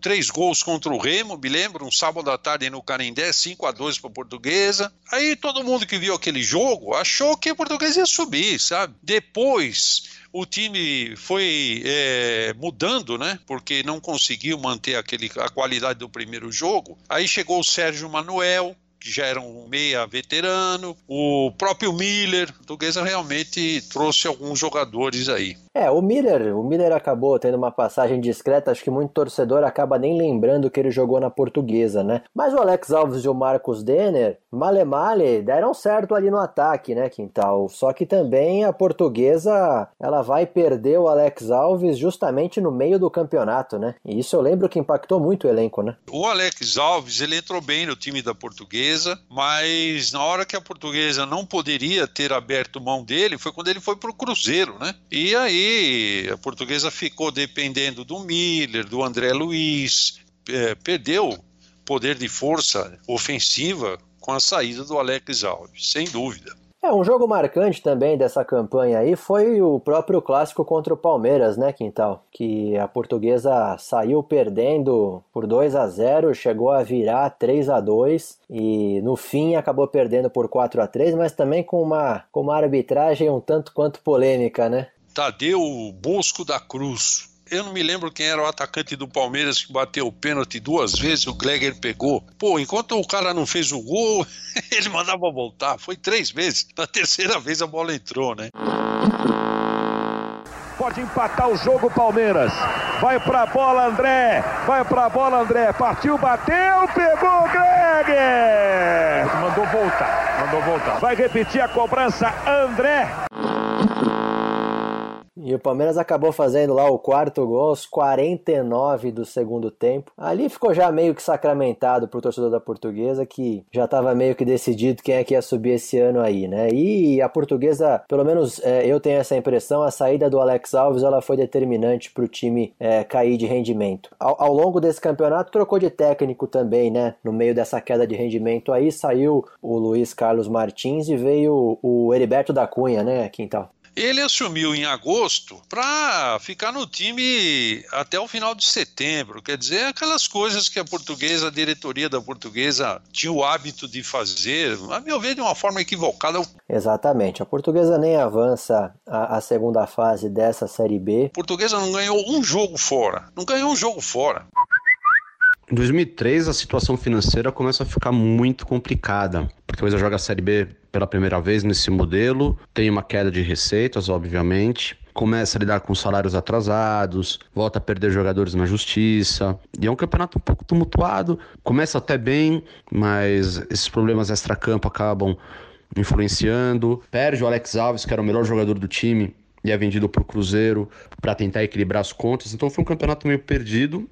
três gols contra o Remo, me lembro, um sábado à tarde no Canindé, 5 a 2 para a Portuguesa. Aí todo mundo que viu aquele jogo achou que a Portuguesa ia subir, sabe? Depois o time foi é, mudando, né? Porque não conseguiu manter aquele, a qualidade do primeiro jogo. Aí chegou o Sérgio Manuel, que já era um meia veterano, o próprio Miller, a portuguesa realmente trouxe alguns jogadores aí.
É, o Miller, o Miller acabou tendo uma passagem discreta, acho que muito torcedor acaba nem lembrando que ele jogou na portuguesa, né? Mas o Alex Alves e o Marcos Denner, male male, deram certo ali no ataque, né, Quintal? Só que também a portuguesa, ela vai perder o Alex Alves justamente no meio do campeonato, né? E isso eu lembro que impactou muito o elenco, né?
O Alex Alves, ele entrou bem no time da portuguesa, mas na hora que a portuguesa não poderia ter aberto mão dele, foi quando ele foi pro Cruzeiro, né? E aí a portuguesa ficou dependendo do Miller, do André Luiz, é, perdeu poder de força ofensiva com a saída do Alex Alves, sem dúvida.
É, um jogo marcante também dessa campanha aí foi o próprio clássico contra o Palmeiras, né, Quintal? Que a portuguesa saiu perdendo por 2 a 0 chegou a virar 3 a 2 e no fim acabou perdendo por 4 a 3 mas também com uma, com uma arbitragem um tanto quanto polêmica, né?
Tadeu Bosco da Cruz. Eu não me lembro quem era o atacante do Palmeiras que bateu o pênalti duas vezes, o Gleger pegou. Pô, enquanto o cara não fez o gol, ele mandava voltar. Foi três vezes. Na terceira vez a bola entrou, né?
Pode empatar o jogo, Palmeiras. Vai pra bola, André. Vai pra bola, André. Partiu, bateu, pegou o Gleger. Mandou voltar. Mandou voltar. Vai repetir a cobrança, André.
E o Palmeiras acabou fazendo lá o quarto gol aos 49 do segundo tempo. Ali ficou já meio que sacramentado pro torcedor da Portuguesa, que já estava meio que decidido quem é que ia subir esse ano aí, né? E a Portuguesa, pelo menos é, eu tenho essa impressão, a saída do Alex Alves ela foi determinante pro time é, cair de rendimento. Ao, ao longo desse campeonato trocou de técnico também, né? No meio dessa queda de rendimento aí saiu o Luiz Carlos Martins e veio o Heriberto da Cunha, né, Quintal?
Ele assumiu em agosto para ficar no time até o final de setembro. Quer dizer, aquelas coisas que a portuguesa, a diretoria da portuguesa tinha o hábito de fazer, a meu ver, de uma forma equivocada.
Exatamente. A portuguesa nem avança a, a segunda fase dessa Série B.
A portuguesa não ganhou um jogo fora. Não ganhou um jogo fora.
Em 2003, a situação financeira começa a ficar muito complicada, porque a Coisa joga a Série B pela primeira vez nesse modelo, tem uma queda de receitas, obviamente, começa a lidar com salários atrasados, volta a perder jogadores na justiça. E é um campeonato um pouco tumultuado. Começa até bem, mas esses problemas extra-campo acabam influenciando. Perde o Alex Alves, que era o melhor jogador do time, e é vendido para o Cruzeiro para tentar equilibrar as contas. Então foi um campeonato meio perdido.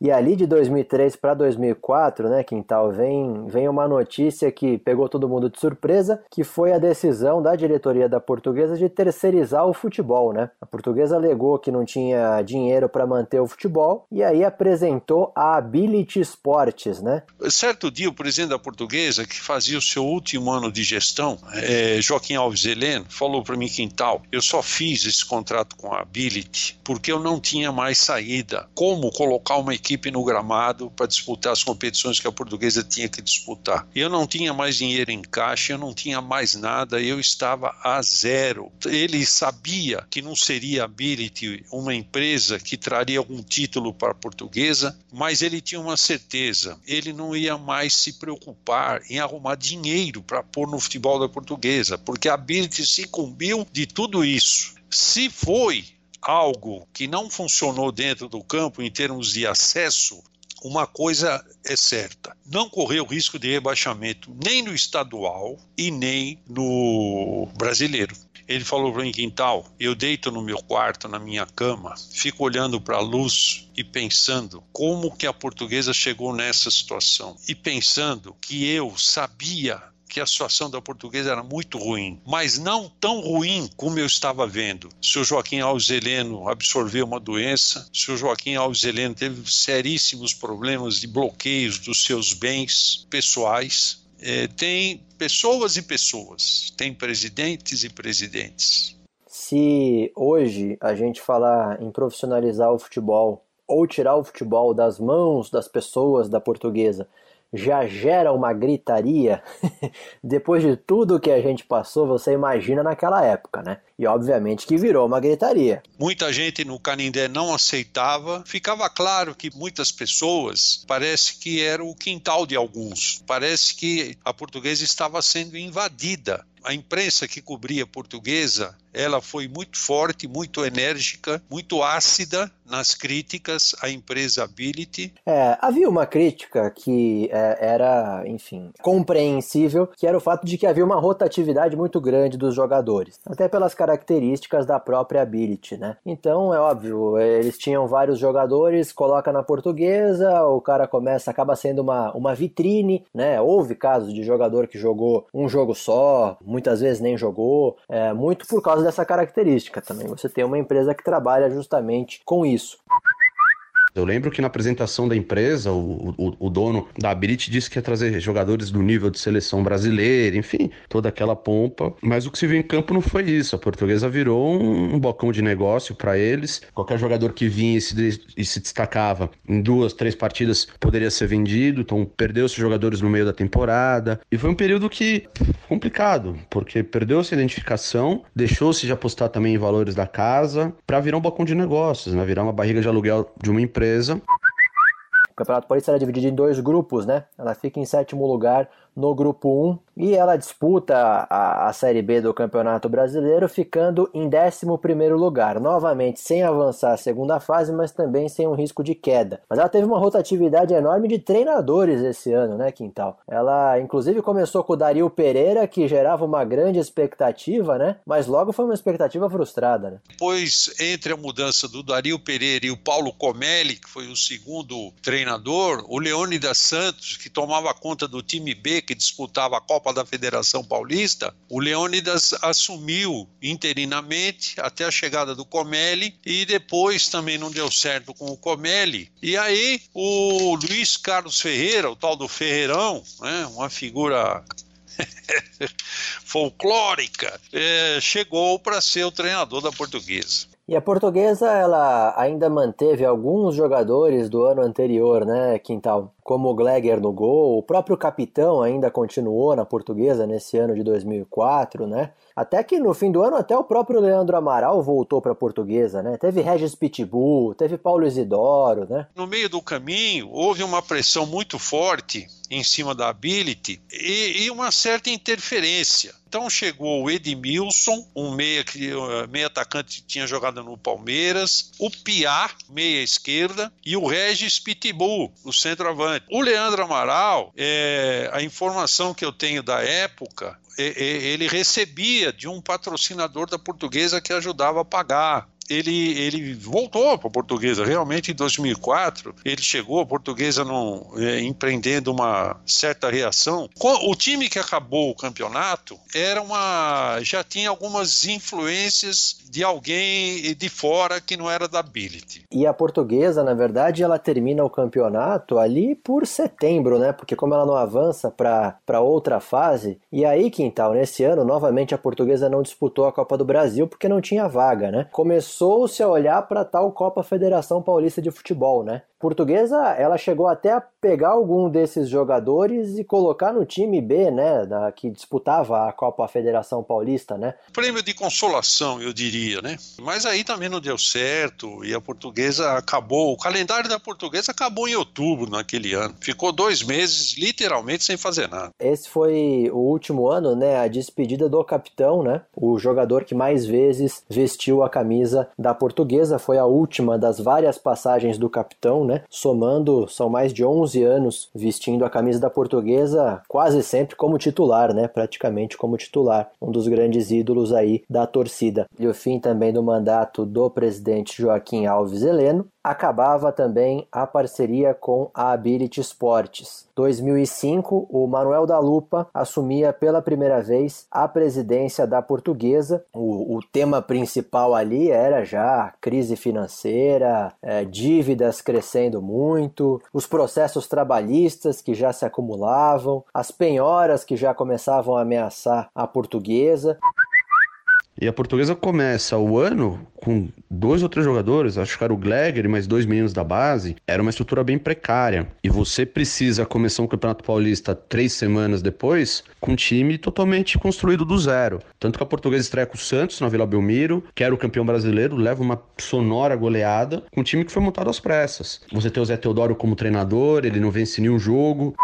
E ali de 2003 para 2004, né, Quintal, vem, vem uma notícia que pegou todo mundo de surpresa, que foi a decisão da diretoria da Portuguesa de terceirizar o futebol, né? A Portuguesa alegou que não tinha dinheiro para manter o futebol e aí apresentou a Ability Sports, né?
Certo dia, o presidente da Portuguesa, que fazia o seu último ano de gestão, é, Joaquim Alves Heleno, falou para mim, Quintal, eu só fiz esse contrato com a Ability porque eu não tinha mais saída. Como colocar uma equipe equipe no gramado para disputar as competições que a portuguesa tinha que disputar. Eu não tinha mais dinheiro em caixa, eu não tinha mais nada, eu estava a zero. Ele sabia que não seria Ability uma empresa que traria algum título para a portuguesa, mas ele tinha uma certeza, ele não ia mais se preocupar em arrumar dinheiro para pôr no futebol da portuguesa, porque a Ability se incumbiu de tudo isso. Se foi algo que não funcionou dentro do campo em termos de acesso, uma coisa é certa: não correu risco de rebaixamento nem no estadual e nem no brasileiro. Ele falou para mim, Quintal, eu deito no meu quarto, na minha cama, fico olhando para a luz e pensando como que a portuguesa chegou nessa situação. E pensando que eu sabia que a situação da portuguesa era muito ruim, mas não tão ruim como eu estava vendo. Senhor Joaquim Alves Heleno absorveu uma doença, senhor Joaquim Alves Heleno teve seríssimos problemas de bloqueios dos seus bens pessoais. É, tem pessoas e pessoas, tem presidentes e presidentes.
Se hoje a gente falar em profissionalizar o futebol ou tirar o futebol das mãos das pessoas da portuguesa já gera uma gritaria, depois de tudo que a gente passou, você imagina naquela época, né? E obviamente que virou uma gritaria.
Muita gente no Canindé não aceitava. Ficava claro que muitas pessoas parece que era o quintal de alguns. Parece que a portuguesa estava sendo invadida a imprensa que cobria portuguesa, ela foi muito forte, muito enérgica, muito ácida nas críticas à empresa Ability.
É, havia uma crítica que é, era, enfim, compreensível, que era o fato de que havia uma rotatividade muito grande dos jogadores, até pelas características da própria Ability, né? Então, é óbvio, eles tinham vários jogadores, coloca na portuguesa, o cara começa, acaba sendo uma, uma vitrine, né? Houve casos de jogador que jogou um jogo só, muitas vezes nem jogou, é, muito por causa dessa característica também. Você tem uma empresa que trabalha justamente com isso.
Eu lembro que na apresentação da empresa, o, o, o, dono da Ability disse que ia trazer jogadores do nível de seleção brasileira, enfim, toda aquela pompa. Mas o que se viu em campo não foi isso. A portuguesa virou um, um bocão de negócio para eles. Qualquer jogador que vinha e se, e se, destacava em duas, três partidas poderia ser vendido. Então perdeu-se jogadores no meio da temporada. E foi um período que complicado, porque perdeu-se a identificação, deixou-se de apostar também em valores da casa para virar um bocão de negócios, né? virar uma barriga de aluguel de uma empresa
O Campeonato Paulista era dividido em dois grupos, né? Ela fica em sétimo lugar no grupo 1 e ela disputa a, a Série B do Campeonato Brasileiro, ficando em 11 lugar, novamente sem avançar a segunda fase, mas também sem um risco de queda. Mas ela teve uma rotatividade enorme de treinadores esse ano, né, Quintal? Ela, inclusive, começou com o Dario Pereira, que gerava uma grande expectativa, né? Mas logo foi uma expectativa frustrada, né?
Depois, entre a mudança do Dario Pereira e o Paulo Comelli, que foi o segundo treinador, o Leônidas Santos, que tomava conta do time B, que disputava a Copa da Federação Paulista, o Leônidas assumiu interinamente até a chegada do Comelli e depois também não deu certo com o Comelli. E aí o Luiz Carlos Ferreira, o tal do Ferreirão, né, uma figura folclórica, é, chegou para ser o treinador da portuguesa.
E a portuguesa, ela ainda manteve alguns jogadores do ano anterior, né, Quintal? Como o Gleger no gol, o próprio capitão ainda continuou na portuguesa nesse ano de 2004, né? Até que no fim do ano, até o próprio Leandro Amaral voltou para a portuguesa, né? Teve Regis Pitbull, teve Paulo Isidoro, né?
No meio do caminho, houve uma pressão muito forte em cima da Ability e, e uma certa interferência. Então chegou o Edmilson, um meia, uh, meia atacante que tinha jogado no Palmeiras, o Piá, meia esquerda, e o Regis Pitbull, o centroavante. O Leandro Amaral, é, a informação que eu tenho da época, ele recebia de um patrocinador da portuguesa que ajudava a pagar ele, ele voltou para a portuguesa. Realmente, em 2004, ele chegou, a portuguesa não, é, empreendendo uma certa reação. O time que acabou o campeonato era uma, já tinha algumas influências de alguém de fora que não era da Ability.
E a portuguesa, na verdade, ela termina o campeonato ali por setembro, né? Porque como ela não avança para outra fase, e aí, Quintal, nesse ano, novamente a portuguesa não disputou a Copa do Brasil porque não tinha vaga, né? Começou começou-se a olhar para tal Copa Federação Paulista de Futebol, né? Portuguesa, ela chegou até a pegar algum desses jogadores e colocar no time B, né, da, que disputava a Copa Federação Paulista, né?
Prêmio de consolação, eu diria, né? Mas aí também não deu certo e a Portuguesa acabou, o calendário da Portuguesa acabou em outubro naquele ano. Ficou dois meses literalmente sem fazer nada.
Esse foi o último ano, né, a despedida do capitão, né? O jogador que mais vezes vestiu a camisa da Portuguesa foi a última das várias passagens do capitão, né? Somando, são mais de 11 anos vestindo a camisa da Portuguesa, quase sempre como titular, né? Praticamente como titular, um dos grandes ídolos aí da torcida. E o fim também do mandato do presidente Joaquim Alves Heleno, acabava também a parceria com a Ability Sports. 2005, o Manuel da Lupa assumia pela primeira vez a presidência da Portuguesa. O, o tema principal ali era já crise financeira, é, dívidas crescendo muito, os processos trabalhistas que já se acumulavam, as penhoras que já começavam a ameaçar a Portuguesa.
E a portuguesa começa o ano com dois ou três jogadores, acho que era o Glegger e mais dois meninos da base. Era uma estrutura bem precária. E você precisa começar um Campeonato Paulista três semanas depois com um time totalmente construído do zero. Tanto que a portuguesa estreia com o Santos na Vila Belmiro, que era o campeão brasileiro, leva uma sonora goleada com um time que foi montado às pressas. Você tem o Zé Teodoro como treinador, ele não vence nenhum jogo.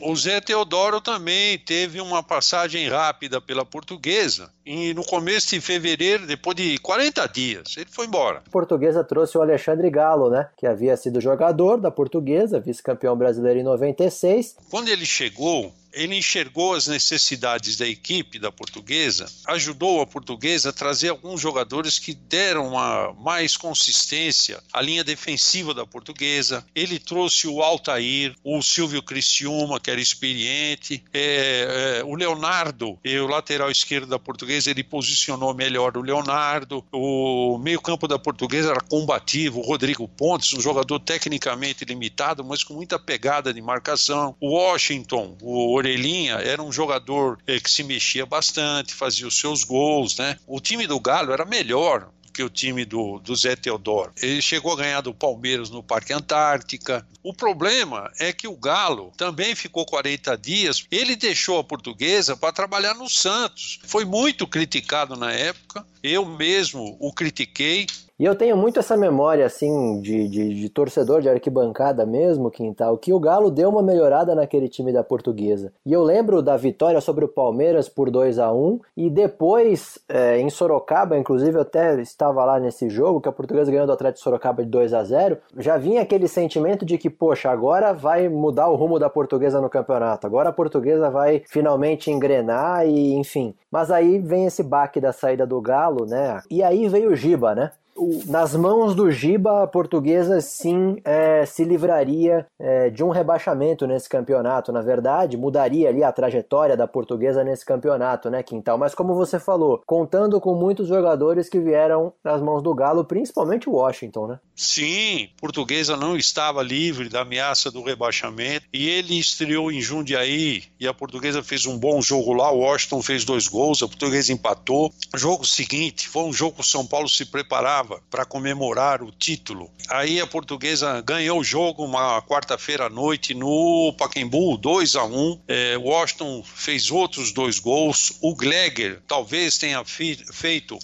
O Zé Teodoro também teve uma passagem rápida pela portuguesa e no começo de fevereiro, depois de 40 dias, ele foi embora.
A portuguesa trouxe o Alexandre Galo, né? Que havia sido jogador da portuguesa, vice-campeão brasileiro em 96.
Quando ele chegou, ele enxergou as necessidades da equipe da portuguesa, ajudou a portuguesa a trazer alguns jogadores que deram uma mais consistência à linha defensiva da portuguesa. Ele trouxe o Altair, o Silvio Criciúma, que era experiente, é, é, o Leonardo, o lateral esquerdo da portuguesa, ele posicionou melhor o Leonardo. O meio-campo da portuguesa era combativo, o Rodrigo Pontes, um jogador tecnicamente limitado, mas com muita pegada de marcação. O Washington, o Orelhinha era um jogador eh, que se mexia bastante, fazia os seus gols, né? O time do Galo era melhor que o time do, do Zé Teodoro. Ele chegou a ganhar do Palmeiras no Parque Antártica. O problema é que o Galo também ficou 40 dias. Ele deixou a portuguesa para trabalhar no Santos. Foi muito criticado na época. Eu mesmo o critiquei.
E eu tenho muito essa memória, assim, de, de, de, torcedor de arquibancada mesmo, Quintal, que o Galo deu uma melhorada naquele time da portuguesa. E eu lembro da vitória sobre o Palmeiras por 2 a 1 e depois, é, em Sorocaba, inclusive eu até estava lá nesse jogo, que a portuguesa ganhou do Atlético Sorocaba de 2 a 0 já vinha aquele sentimento de que, poxa, agora vai mudar o rumo da portuguesa no campeonato, agora a portuguesa vai finalmente engrenar e, enfim. Mas aí vem esse baque da saída do Galo, né? E aí veio o Giba, né? Nas mãos do Giba, a portuguesa sim é, se livraria é, de um rebaixamento nesse campeonato. Na verdade, mudaria ali a trajetória da portuguesa nesse campeonato, né, Quintal? Mas como você falou, contando com muitos jogadores que vieram nas mãos do Galo, principalmente o Washington, né?
Sim, portuguesa não estava livre da ameaça do rebaixamento e ele estreou em Jundiaí e a portuguesa fez um bom jogo lá. O Washington fez dois gols, a portuguesa empatou. Jogo seguinte foi um jogo que o São Paulo se preparava para comemorar o título. Aí a portuguesa ganhou o jogo uma quarta-feira à noite no Pacaembu, 2 a 1 é, Washington fez outros dois gols. O Gleger talvez tenha feito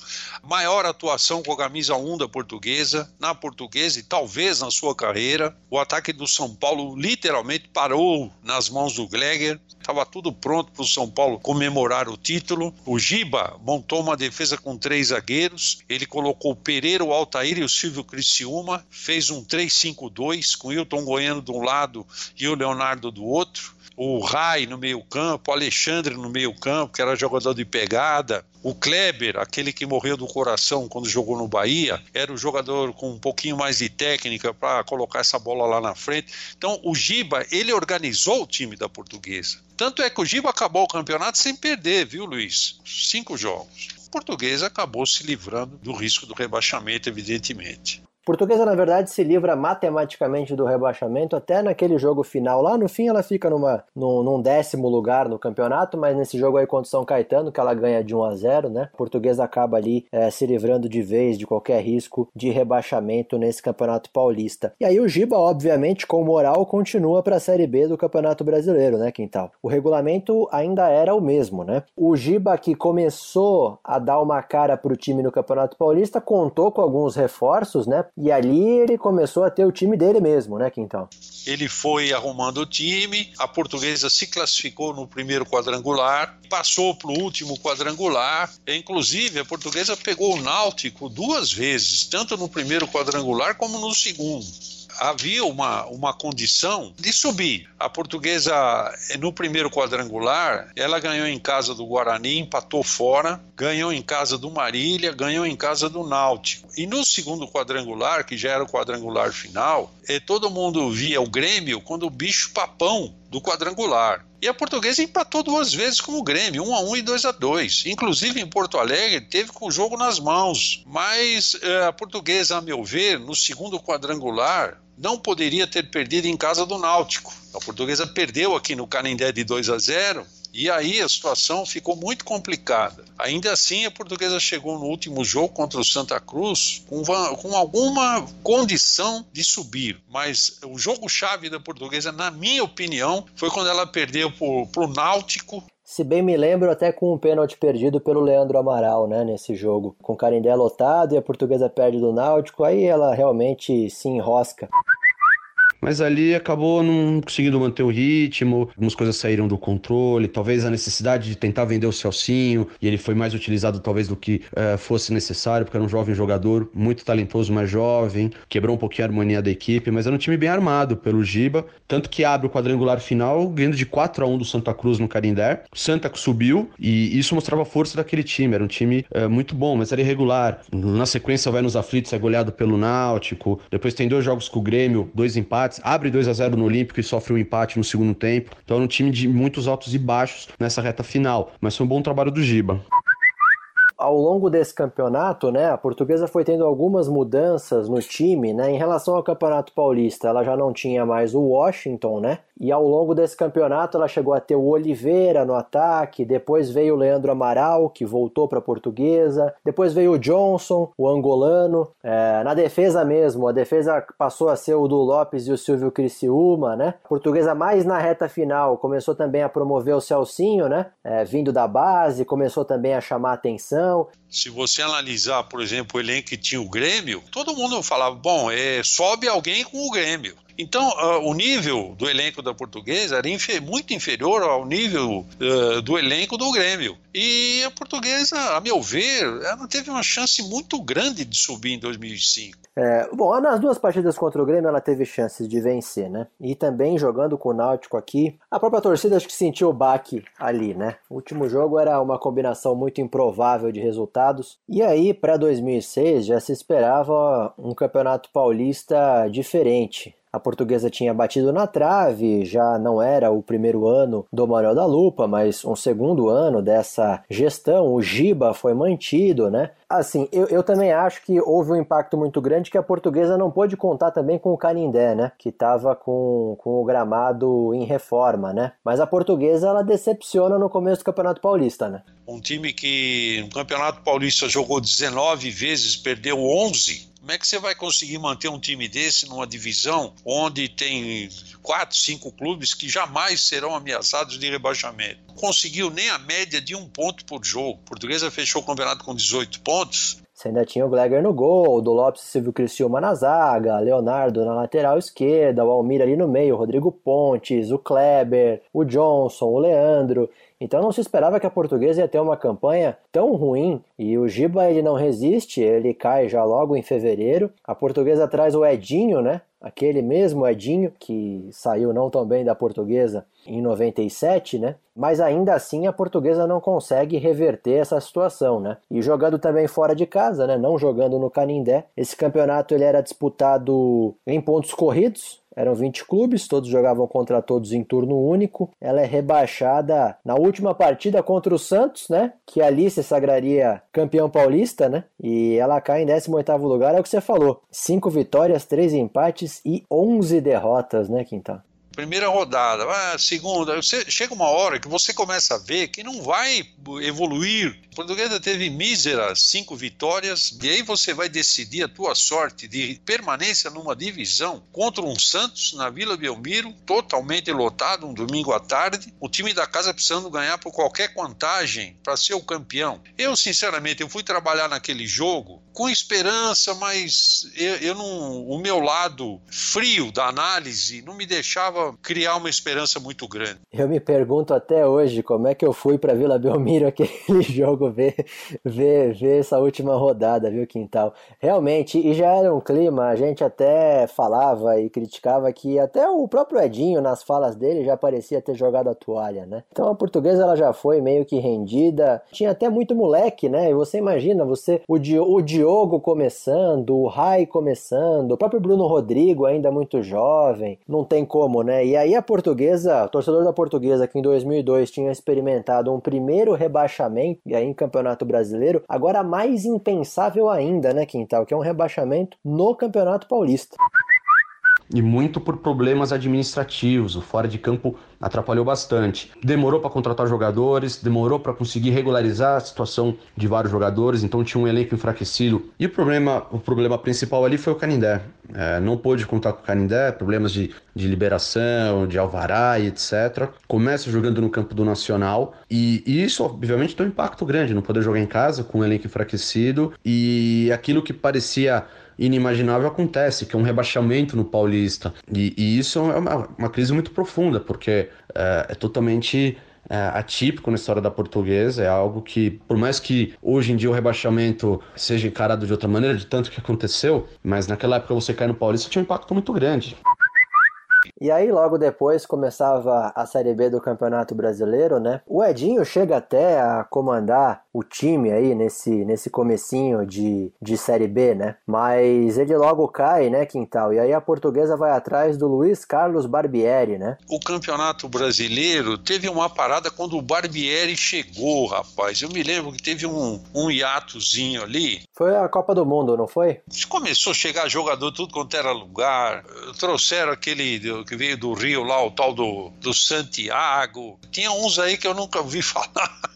maior atuação com a camisa 1 da portuguesa, na portuguesa e talvez na sua carreira. O ataque do São Paulo literalmente parou nas mãos do Gleger. Estava tudo pronto para o São Paulo comemorar o título. O Giba montou uma defesa com três zagueiros. Ele colocou o Pereira, o Altair e o Silvio Criciúma. Fez um 3-5-2 com o Hilton Goiano de um lado e o Leonardo do outro o Rai no meio-campo, o Alexandre no meio-campo, que era jogador de pegada, o Kleber, aquele que morreu do coração quando jogou no Bahia, era o jogador com um pouquinho mais de técnica para colocar essa bola lá na frente. Então, o Giba, ele organizou o time da Portuguesa. Tanto é que o Giba acabou o campeonato sem perder, viu, Luiz? Cinco jogos. A Portuguesa acabou se livrando do risco do rebaixamento, evidentemente.
Portuguesa, na verdade, se livra matematicamente do rebaixamento até naquele jogo final. Lá no fim ela fica numa, num, num décimo lugar no campeonato, mas nesse jogo aí contra o São Caetano, que ela ganha de 1 a 0 né? Portuguesa acaba ali é, se livrando de vez de qualquer risco de rebaixamento nesse campeonato paulista. E aí o Giba, obviamente, com moral, continua para a Série B do Campeonato Brasileiro, né, Quintal? O regulamento ainda era o mesmo, né? O Giba que começou a dar uma cara para o time no Campeonato Paulista contou com alguns reforços, né? E ali ele começou a ter o time dele mesmo, né, Quintal?
Ele foi arrumando o time, a portuguesa se classificou no primeiro quadrangular, passou para o último quadrangular, inclusive a portuguesa pegou o Náutico duas vezes, tanto no primeiro quadrangular como no segundo havia uma, uma condição de subir. A portuguesa, no primeiro quadrangular, ela ganhou em casa do Guarani, empatou fora, ganhou em casa do Marília, ganhou em casa do Náutico. E no segundo quadrangular, que já era o quadrangular final, eh, todo mundo via o Grêmio quando o bicho papão do quadrangular. E a portuguesa empatou duas vezes com o Grêmio, 1 a 1 e 2 a 2. Inclusive em Porto Alegre teve com o jogo nas mãos. Mas eh, a portuguesa, a meu ver, no segundo quadrangular, não poderia ter perdido em casa do Náutico. A portuguesa perdeu aqui no Canindé de 2 a 0 e aí a situação ficou muito complicada. Ainda assim, a portuguesa chegou no último jogo contra o Santa Cruz com, com alguma condição de subir. Mas o jogo-chave da portuguesa, na minha opinião, foi quando ela perdeu para o Náutico
se bem me lembro, até com um pênalti perdido pelo Leandro Amaral, né, nesse jogo. Com o Carindé lotado e a portuguesa perde do Náutico, aí ela realmente se enrosca
mas ali acabou não conseguindo manter o ritmo, algumas coisas saíram do controle, talvez a necessidade de tentar vender o Celcinho, e ele foi mais utilizado talvez do que uh, fosse necessário, porque era um jovem jogador, muito talentoso, mas jovem, quebrou um pouquinho a harmonia da equipe, mas era um time bem armado pelo Giba, tanto que abre o quadrangular final, ganhando de 4 a 1 do Santa Cruz no Carindé, o Santa subiu, e isso mostrava a força daquele time, era um time uh, muito bom, mas era irregular, na sequência vai nos aflitos, é goleado pelo Náutico, depois tem dois jogos com o Grêmio, dois empates, abre 2 a 0 no Olímpico e sofre um empate no segundo tempo. Então é um time de muitos altos e baixos nessa reta final, mas foi um bom trabalho do Giba.
Ao longo desse campeonato, né, a portuguesa foi tendo algumas mudanças no time, né, em relação ao Campeonato Paulista, ela já não tinha mais o Washington, né, e ao longo desse campeonato ela chegou a ter o Oliveira no ataque, depois veio o Leandro Amaral, que voltou para a portuguesa, depois veio o Johnson, o angolano. É, na defesa mesmo, a defesa passou a ser o do Lopes e o Silvio Criciúma, né? A portuguesa mais na reta final começou também a promover o Celcinho, né? É, vindo da base, começou também a chamar atenção.
Se você analisar, por exemplo, o elenco que tinha o Grêmio, todo mundo falava, bom, é, sobe alguém com o Grêmio. Então, uh, o nível do elenco da Portuguesa era infer muito inferior ao nível uh, do elenco do Grêmio. E a Portuguesa, a meu ver, ela teve uma chance muito grande de subir em 2005.
É, bom, nas duas partidas contra o Grêmio ela teve chances de vencer, né? E também jogando com o Náutico aqui, a própria torcida acho que sentiu o baque ali, né? O último jogo era uma combinação muito improvável de resultados. E aí, para 2006, já se esperava um campeonato paulista diferente. A portuguesa tinha batido na trave, já não era o primeiro ano do Manuel da Lupa, mas um segundo ano dessa gestão. O Giba foi mantido, né? Assim, eu, eu também acho que houve um impacto muito grande que a portuguesa não pôde contar também com o Canindé, né? Que estava com, com o gramado em reforma, né? Mas a portuguesa, ela decepciona no começo do Campeonato Paulista, né?
Um time que no Campeonato Paulista jogou 19 vezes, perdeu 11 como é que você vai conseguir manter um time desse numa divisão onde tem quatro, cinco clubes que jamais serão ameaçados de rebaixamento? Não conseguiu nem a média de um ponto por jogo. Portuguesa fechou o campeonato com 18 pontos.
Você ainda tinha o Gleger no gol, o do Lopes Silvio Criciúma na zaga, Leonardo na lateral esquerda, o Almir ali no meio, o Rodrigo Pontes, o Kleber, o Johnson, o Leandro. Então não se esperava que a portuguesa ia ter uma campanha tão ruim e o Giba ele não resiste, ele cai já logo em fevereiro. A portuguesa traz o Edinho, né? Aquele mesmo Edinho que saiu não tão bem da portuguesa em 97, né? Mas ainda assim a portuguesa não consegue reverter essa situação, né? E jogando também fora de casa, né? Não jogando no Canindé. Esse campeonato ele era disputado em pontos corridos, Eram 20 clubes, todos jogavam contra todos em turno único. Ela é rebaixada na última partida contra o Santos, né? Que ali se sagraria campeão paulista, né? E ela cai em 18º lugar, é o que você falou. Cinco vitórias, três empates e 11 derrotas, né, Quintal?
primeira rodada, ah, segunda, você, chega uma hora que você começa a ver que não vai evoluir. Portuguesa teve míseras cinco vitórias, e aí você vai decidir a tua sorte de permanência numa divisão contra um Santos na Vila Belmiro, totalmente lotado, um domingo à tarde, o time da casa precisando ganhar por qualquer vantagem para ser o campeão. Eu, sinceramente, eu fui trabalhar naquele jogo com esperança, mas eu, eu não, o meu lado frio da análise não me deixava criar uma esperança muito grande.
Eu me pergunto até hoje como é que eu fui para Vila Belmiro aquele jogo ver, ver, ver essa última rodada, viu, Quintal? Realmente, e já era um clima, a gente até falava e criticava que até o próprio Edinho, nas falas dele, já parecia ter jogado a toalha, né? Então a portuguesa ela já foi meio que rendida, tinha até muito moleque, né? E você imagina, você, o, Di, o Diogo começando, o Rai começando, o próprio Bruno Rodrigo ainda muito jovem, não tem como, né? E aí a portuguesa, o torcedor da portuguesa que em 2002 tinha experimentado um primeiro rebaixamento, e aí Campeonato Brasileiro, agora mais impensável ainda, né, Quintal, que é um rebaixamento no Campeonato Paulista
e muito por problemas administrativos. O fora de campo atrapalhou bastante. Demorou para contratar jogadores, demorou para conseguir regularizar a situação de vários jogadores, então tinha um elenco enfraquecido. E o problema, o problema principal ali foi o Canindé. É, não pôde contar com o Canindé, problemas de, de liberação, de alvará e etc. Começa jogando no campo do Nacional e, e isso, obviamente, tem um impacto grande, não poder jogar em casa com um elenco enfraquecido e aquilo que parecia inimaginável acontece, que é um rebaixamento no Paulista. E, e isso é uma, uma, crise muito profunda, porque é, é totalmente é, atípico na história da portuguesa, é algo que, por mais que hoje em dia o rebaixamento seja encarado de outra maneira, de tanto que aconteceu, mas naquela época você cair no Paulista tinha um impacto muito grande.
E aí, logo depois, começava a Série B do Campeonato Brasileiro, né? O Edinho chega até a comandar o time aí nesse, nesse comecinho de, de Série B, né? Mas ele logo cai, né, Quintal? E aí a portuguesa vai atrás do Luiz Carlos Barbieri, né?
O Campeonato Brasileiro teve uma parada quando o Barbieri chegou, rapaz. Eu me lembro que teve um, um hiatozinho ali.
Foi a Copa do Mundo, não foi?
Começou a chegar jogador tudo quanto era lugar. Trouxeram aquele que veio do Rio lá, o tal do, do Santiago. Tinha uns aí que eu nunca ouvi falar.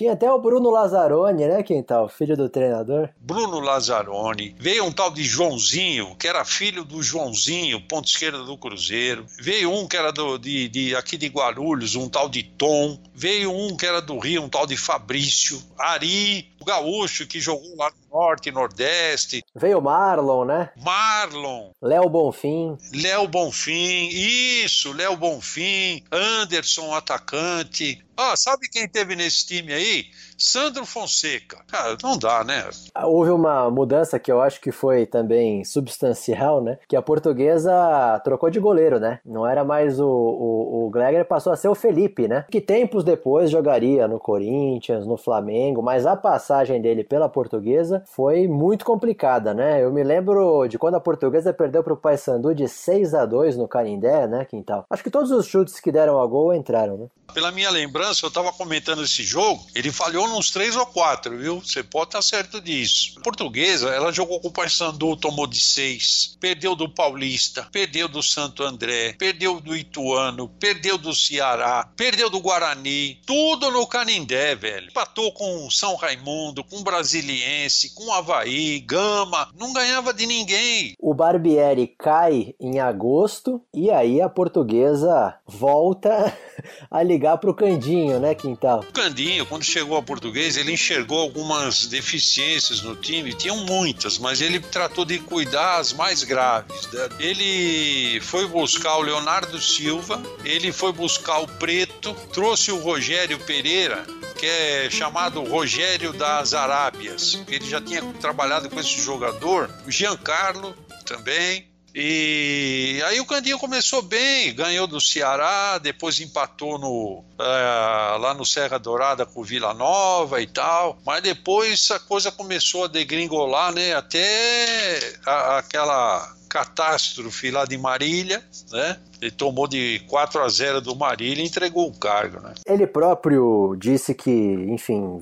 Tinha até o Bruno Lazzaroni, né? O filho do treinador.
Bruno Lazzaroni. Veio um tal de Joãozinho, que era filho do Joãozinho, ponto esquerda do Cruzeiro. Veio um que era do, de, de, aqui de Guarulhos, um tal de Tom. Veio um que era do Rio, um tal de Fabrício. Ari, o gaúcho que jogou lá no norte nordeste.
Veio Marlon, né?
Marlon.
Léo Bonfim.
Léo Bonfim, isso, Léo Bonfim. Anderson, atacante. Ah, sabe quem teve nesse time aí? Sandro Fonseca. Cara, não dá, né?
Houve uma mudança que eu acho que foi também substancial, né? Que a portuguesa trocou de goleiro, né? Não era mais o, o, o Glegger, passou a ser o Felipe, né? Que tempos depois jogaria no Corinthians, no Flamengo, mas a passagem dele pela portuguesa foi muito complicada, né? Eu me lembro de quando a portuguesa perdeu para o Paysandu de 6 a 2 no Carindé, né, Quintal? Acho que todos os chutes que deram a gol entraram, né?
Pela minha lembrança, eu estava comentando esse jogo, ele falhou uns três ou quatro, viu? Você pode estar certo disso. A portuguesa, ela jogou com o Paysandu, tomou de seis, perdeu do Paulista, perdeu do Santo André, perdeu do Ituano, perdeu do Ceará, perdeu do Guarani, tudo no Canindé, velho. Empatou com São Raimundo, com Brasiliense, com Havaí, Gama, não ganhava de ninguém.
O Barbieri cai em agosto e aí a portuguesa volta a ligar pro Candinho, né, Quintal?
O Candinho, quando chegou a português, ele enxergou algumas deficiências no time, tinham muitas, mas ele tratou de cuidar as mais graves. Né? Ele foi buscar o Leonardo Silva, ele foi buscar o Preto, trouxe o Rogério Pereira, que é chamado Rogério das Arábias. Ele já tinha trabalhado com esse jogador, o Giancarlo também, e aí o Candinho começou bem, ganhou do Ceará, depois empatou no, é, lá no Serra Dourada com o Vila Nova e tal, mas depois a coisa começou a degringolar, né? Até a, aquela catástrofe lá de Marília, né? Ele tomou de 4 a 0 do Marília e entregou o cargo, né?
Ele próprio disse que, enfim,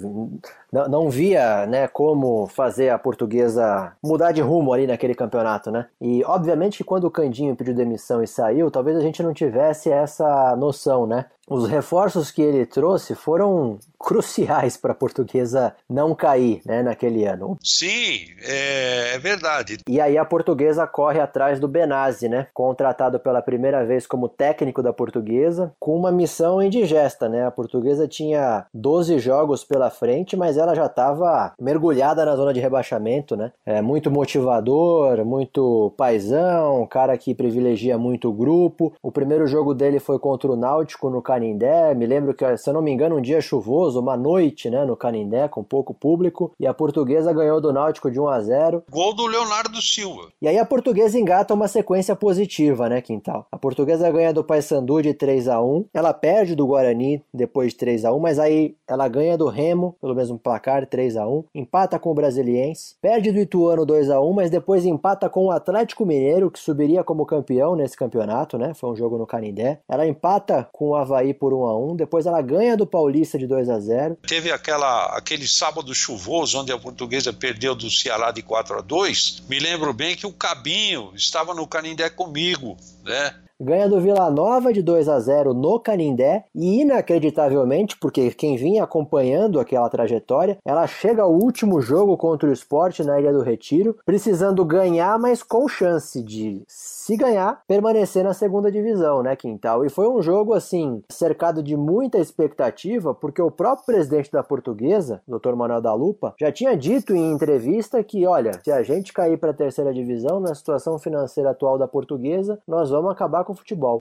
não, via né, como fazer a portuguesa mudar de rumo ali naquele campeonato, né? E obviamente quando o Candinho pediu demissão e saiu, talvez a gente não tivesse essa noção, né? Os reforços que ele trouxe foram cruciais para a portuguesa não cair né, naquele ano.
Sim, é, é, verdade.
E aí a portuguesa corre atrás do Benazzi, né? Contratado pela primeira vez como técnico da portuguesa, com uma missão indigesta, né? A portuguesa tinha 12 jogos pela frente, mas ela já estava mergulhada na zona de rebaixamento, né? É muito motivador, muito paisão, cara que privilegia muito o grupo. O primeiro jogo dele foi contra o Náutico no Canindé. Me lembro que, se eu não me engano, um dia chuvoso, uma noite, né, no Canindé, com pouco público, e a portuguesa ganhou do Náutico de 1 a 0.
Gol do Leonardo Silva.
E aí a portuguesa engata uma sequência positiva, né, Quintal? A portuguesa ganha do Paysandu de 3 a 1. Ela perde do Guarani depois de 3 a 1, mas aí ela ganha do Remo pelo mesmo placar 3 a 1, empata com o Brasiliense, perde do Ituano 2 a 1, mas depois empata com o Atlético Mineiro, que subiria como campeão nesse campeonato, né? Foi um jogo no Canindé. Ela empata com o Havaí por 1 a 1, depois ela ganha do Paulista de 2 a 0.
Teve aquela aquele sábado chuvoso onde a portuguesa perdeu do Ceará de 4 a 2. Me lembro bem que o Cabinho estava no Canindé comigo, né?
Ganha do Vila Nova de 2 a 0 no Canindé e inacreditavelmente, porque quem vinha acompanhando aquela trajetória, ela chega ao último jogo contra o esporte na Ilha do Retiro, precisando ganhar, mas com chance de se ganhar, permanecer na segunda divisão, né, Quintal? E foi um jogo, assim, cercado de muita expectativa, porque o próprio presidente da portuguesa, Dr. Manuel da Lupa, já tinha dito em entrevista que, olha, se a gente cair para a terceira divisão, na situação financeira atual da portuguesa, nós vamos acabar com o futebol.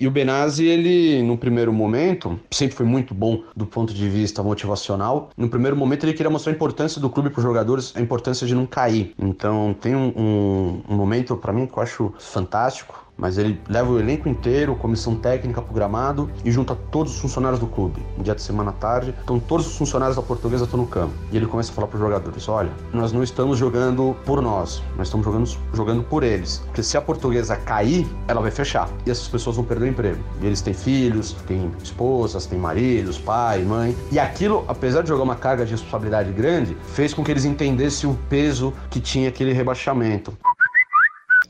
E o Benazzi, ele, no primeiro momento, sempre foi muito bom do ponto de vista motivacional. No primeiro momento, ele queria mostrar a importância do clube para os jogadores, a importância de não cair. Então, tem um, um, um momento, para mim, que eu acho fantástico, mas ele leva o elenco inteiro, comissão técnica pro gramado e junta todos os funcionários do clube. Um dia de semana à tarde, então todos os funcionários da Portuguesa estão no campo. E ele começa a falar pros jogadores: olha, nós não estamos jogando por nós, nós estamos jogando, jogando por eles. Porque se a Portuguesa cair, ela vai fechar e essas pessoas vão perder o emprego. E eles têm filhos, têm esposas, têm maridos, pai, mãe. E aquilo, apesar de jogar uma carga de responsabilidade grande, fez com que eles entendessem o peso que tinha aquele rebaixamento.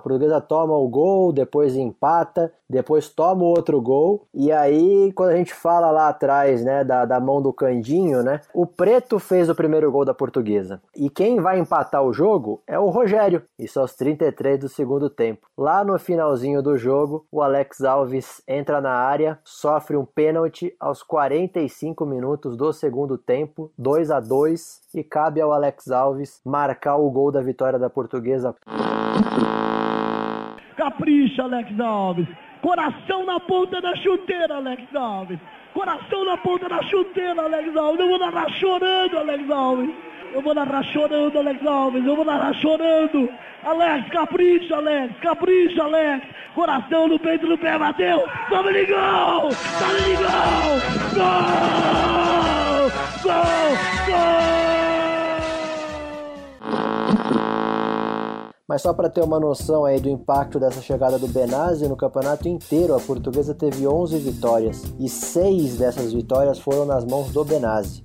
Portuguesa toma o gol, depois empata, depois toma o outro gol. E aí, quando a gente fala lá atrás, né, da, da mão do Candinho, né, o Preto fez o primeiro gol da portuguesa. E quem vai empatar o jogo é o Rogério. Isso aos 33 do segundo tempo. Lá no finalzinho do jogo, o Alex Alves entra na área, sofre um pênalti aos 45 minutos do segundo tempo, 2 a 2 e cabe ao Alex Alves marcar o gol da vitória da portuguesa.
Capricha, Alex Alves. Coração na ponta da chuteira, Alex Alves. Coração na ponta da chuteira, Alex Alves. Eu vou narrar chorando, Alex Alves. Eu vou narrar chorando, Alex Alves. Eu vou narrar chorando. Alex, capricha, Alex. Capricha, Alex. Coração no peito do pé, bateu. De gol! Gol! Gol! Gol!
Mas só para ter uma noção aí do impacto dessa chegada do Benazzi no campeonato inteiro, a portuguesa teve 11 vitórias e seis dessas vitórias foram nas mãos do Benazzi.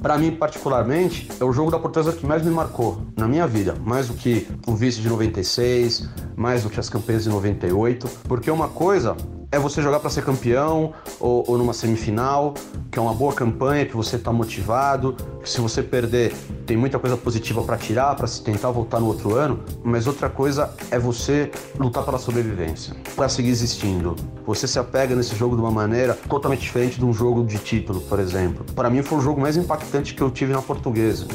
Para mim, particularmente, é o jogo da Portuguesa que mais me marcou na minha vida, mais do que o vice de 96, mais do que as campanhas de 98, porque uma coisa é você jogar para ser campeão ou, ou, numa semifinal, que é uma boa campanha, que você está motivado, que se você perder tem muita coisa positiva para tirar, para se tentar voltar no outro ano, mas outra coisa é você lutar pela sobrevivência, para seguir existindo. Você se apega nesse jogo de uma maneira totalmente diferente de um jogo de título, por exemplo. Para mim foi o jogo mais impactante que eu tive na portuguesa.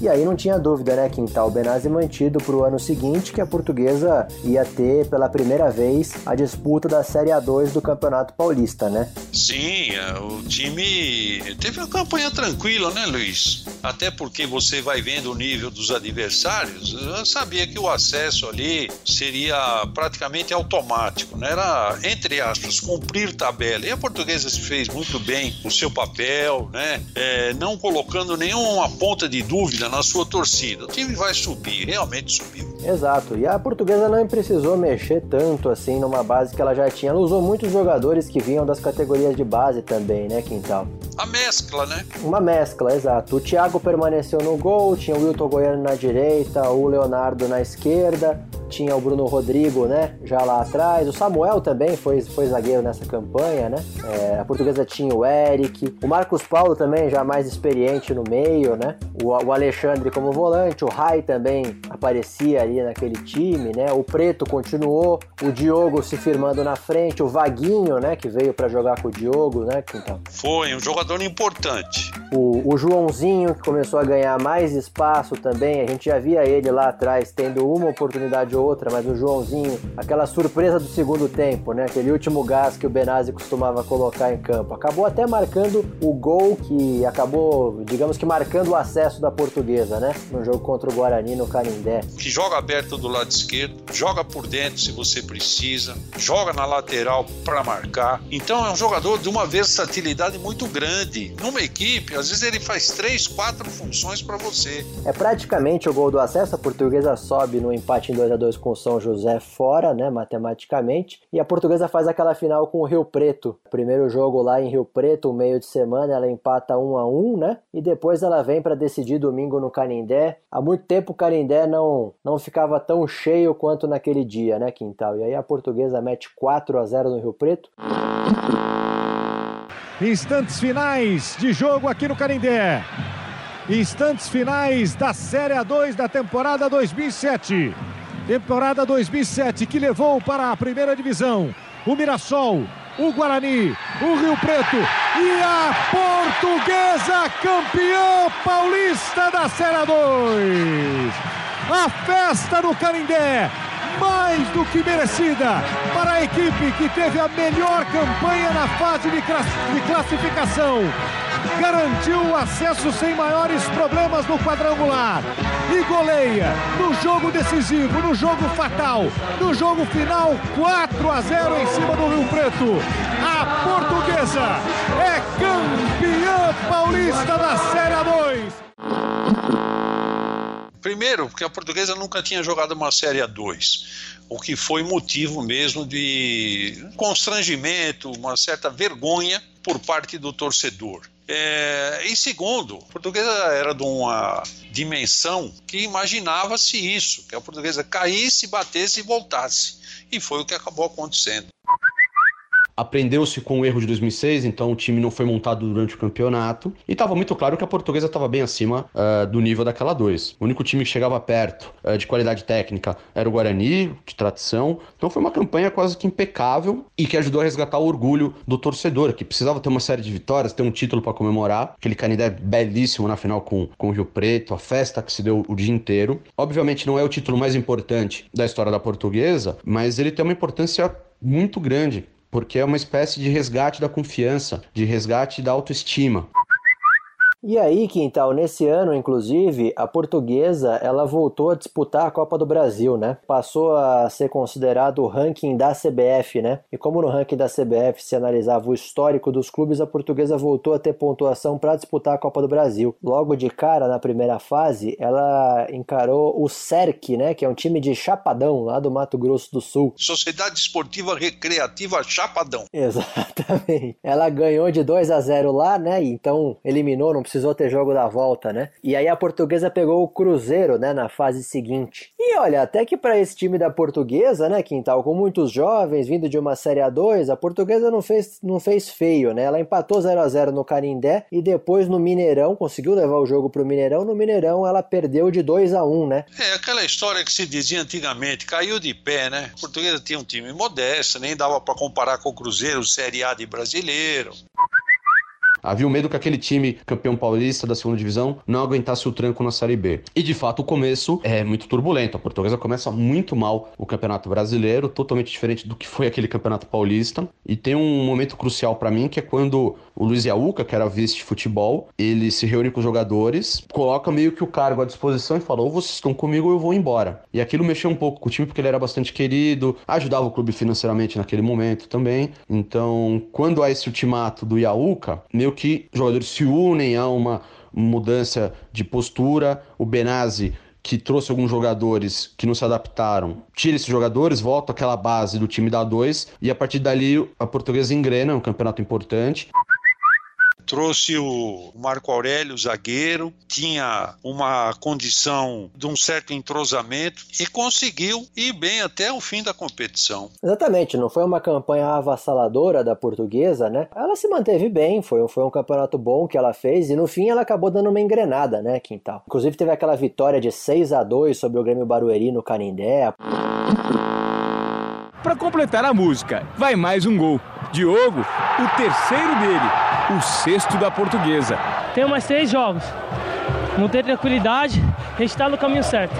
E aí não tinha dúvida, né, Quintal Benazzi mantido para o ano seguinte que a portuguesa ia ter pela primeira vez a disputa da Série A2 do Campeonato Paulista, né?
Sim, é, o time teve uma campanha tranquila, né, Luiz? Até porque você vai vendo o nível dos adversários, eu sabia que o acesso ali seria praticamente automático, né? Era, entre aspas, cumprir tabela. E a portuguesa fez muito bem o seu papel, né? É, não colocando nenhuma ponta de dúvida na sua torcida, o time vai subir, realmente subiu.
Exato, e a portuguesa não precisou mexer tanto assim numa base que ela já tinha. Ela usou muitos jogadores que vinham das categorias de base também, né, Quintal?
A mescla, né?
Uma mescla, exato. O Thiago permaneceu no gol, tinha o Wilton Goiano na direita, o Leonardo na esquerda, tinha o Bruno Rodrigo, né, já lá atrás. O Samuel também foi, foi zagueiro nessa campanha, né? É, a portuguesa tinha o Eric, o Marcos Paulo também já mais experiente no meio, né? O, o Alexandre como volante, o Rai também aparecia ali naquele time, né? O Preto continuou, o Diogo se firmando na frente, o Vaguinho, né, que veio para jogar com o Diogo, né, então.
Foi um jogador importante.
O, o Joãozinho que começou a ganhar mais espaço também, a gente já via ele lá atrás tendo uma oportunidade ou outra, mas o Joãozinho, aquela surpresa do segundo tempo, né? Aquele último gás que o Benazzi costumava colocar em campo. Acabou até marcando o gol que acabou, digamos que marcando o acesso da portuguesa, né? No jogo contra o Guarani no Canindé.
Que joga aberto do lado esquerdo, joga por dentro se você precisa, joga na lateral para marcar. Então é um jogador de uma versatilidade muito grande. Numa equipe, às vezes ele faz três, quatro funções para você.
É praticamente o gol do acesso, a portuguesa sobe no empate em 2 a 2 com o São José fora, né, matematicamente, e a portuguesa faz aquela final com o Rio Preto. Primeiro jogo lá em Rio Preto, meio de semana, ela empata 1 a 1, né? E depois ela vem para decidir domingo no Canindé. Há muito tempo o Canindé não não ficava tão cheio quanto naquele dia, né, Quintal? E aí a portuguesa mete 4 a 0 no Rio Preto.
Instantes finais de jogo aqui no Canindé. Instantes finais da Série A2 da temporada 2007 temporada 2007, que levou para a primeira divisão o Mirassol, o Guarani, o Rio Preto e a Portuguesa campeã paulista da Série 2. A festa no Canindé, mais do que merecida para a equipe que teve a melhor campanha na fase de classificação garantiu o acesso sem maiores problemas no quadrangular e goleia no jogo decisivo, no jogo fatal, no jogo final 4 a 0 em cima do Rio Preto. A portuguesa é campeã paulista da Série 2.
Primeiro, porque a portuguesa nunca tinha jogado uma Série A2 o que foi motivo mesmo de constrangimento, uma certa vergonha por parte do torcedor. É, e segundo, a portuguesa era de uma dimensão que imaginava-se isso, que a portuguesa caísse, batesse e voltasse. E foi o que acabou acontecendo.
Aprendeu-se com o erro de 2006, então o time não foi montado durante o campeonato. E estava muito claro que a portuguesa estava bem acima uh, do nível daquela dois. O único time que chegava perto uh, de qualidade técnica era o Guarani, de tradição. Então foi uma campanha quase que impecável e que ajudou a resgatar o orgulho do torcedor, que precisava ter uma série de vitórias, ter um título para comemorar. Aquele Canidé belíssimo na final com, com o Rio Preto, a festa que se deu o dia inteiro. Obviamente não é o título mais importante da história da portuguesa, mas ele tem uma importância muito grande porque é uma espécie de resgate da confiança, de resgate da autoestima.
E aí, Quintal, nesse ano, inclusive, a portuguesa ela voltou a disputar a Copa do Brasil, né? Passou a ser considerado o ranking da CBF, né? E como no ranking da CBF se analisava o histórico dos clubes, a portuguesa voltou a ter pontuação para disputar a Copa do Brasil. Logo de cara, na primeira fase, ela encarou o CERC, né? Que é um time de Chapadão, lá do Mato Grosso do Sul.
Sociedade Esportiva Recreativa Chapadão.
Exatamente. Ela ganhou de 2 a 0 lá, né? Então eliminou, não precisou ter jogo da volta, né? E aí a portuguesa pegou o Cruzeiro, né, na fase seguinte. E olha, até que para esse time da portuguesa, né, Quintal, com muitos jovens vindo de uma Série A2, a portuguesa não fez, não fez feio, né? Ela empatou 0 a 0 no Carindé e depois no Mineirão, conseguiu levar o jogo pro Mineirão. No Mineirão ela perdeu de 2 a 1 né?
É aquela história que se dizia antigamente, caiu de pé, né? A portuguesa tinha um time modesto, nem dava para comparar com o Cruzeiro, Série A de brasileiro.
Havia o medo que aquele time campeão paulista da segunda divisão não aguentasse o tranco na Série B. E de fato o começo é muito turbulento. A portuguesa começa muito mal o Campeonato Brasileiro, totalmente diferente do que foi aquele Campeonato Paulista. E tem um momento crucial para mim que é quando o Luiz Iauca, que era vice de futebol, ele se reúne com os jogadores, coloca meio que o cargo à disposição e fala: ou vocês estão comigo ou eu vou embora. E aquilo mexeu um pouco com o time porque ele era bastante querido, ajudava o clube financeiramente naquele momento também. Então, quando há esse ultimato do Iauca, meio que jogadores se unem a uma mudança de postura, o Benazzi que trouxe alguns jogadores que não se adaptaram, tira esses jogadores, volta aquela base do time da 2 e a partir dali a portuguesa engrena, um campeonato importante
trouxe o Marco Aurélio, zagueiro, tinha uma condição de um certo entrosamento e conseguiu ir bem até o fim da competição.
Exatamente, não foi uma campanha avassaladora da portuguesa, né? Ela se manteve bem, foi, foi um campeonato bom que ela fez e no fim ela acabou dando uma engrenada, né, Quintal? Inclusive teve aquela vitória de 6 a 2 sobre o Grêmio Barueri no Canindé.
Para completar a música, vai mais um gol. Diogo, o terceiro dele o sexto da portuguesa.
Tem mais três jogos. Não ter tranquilidade, a gente está no caminho certo.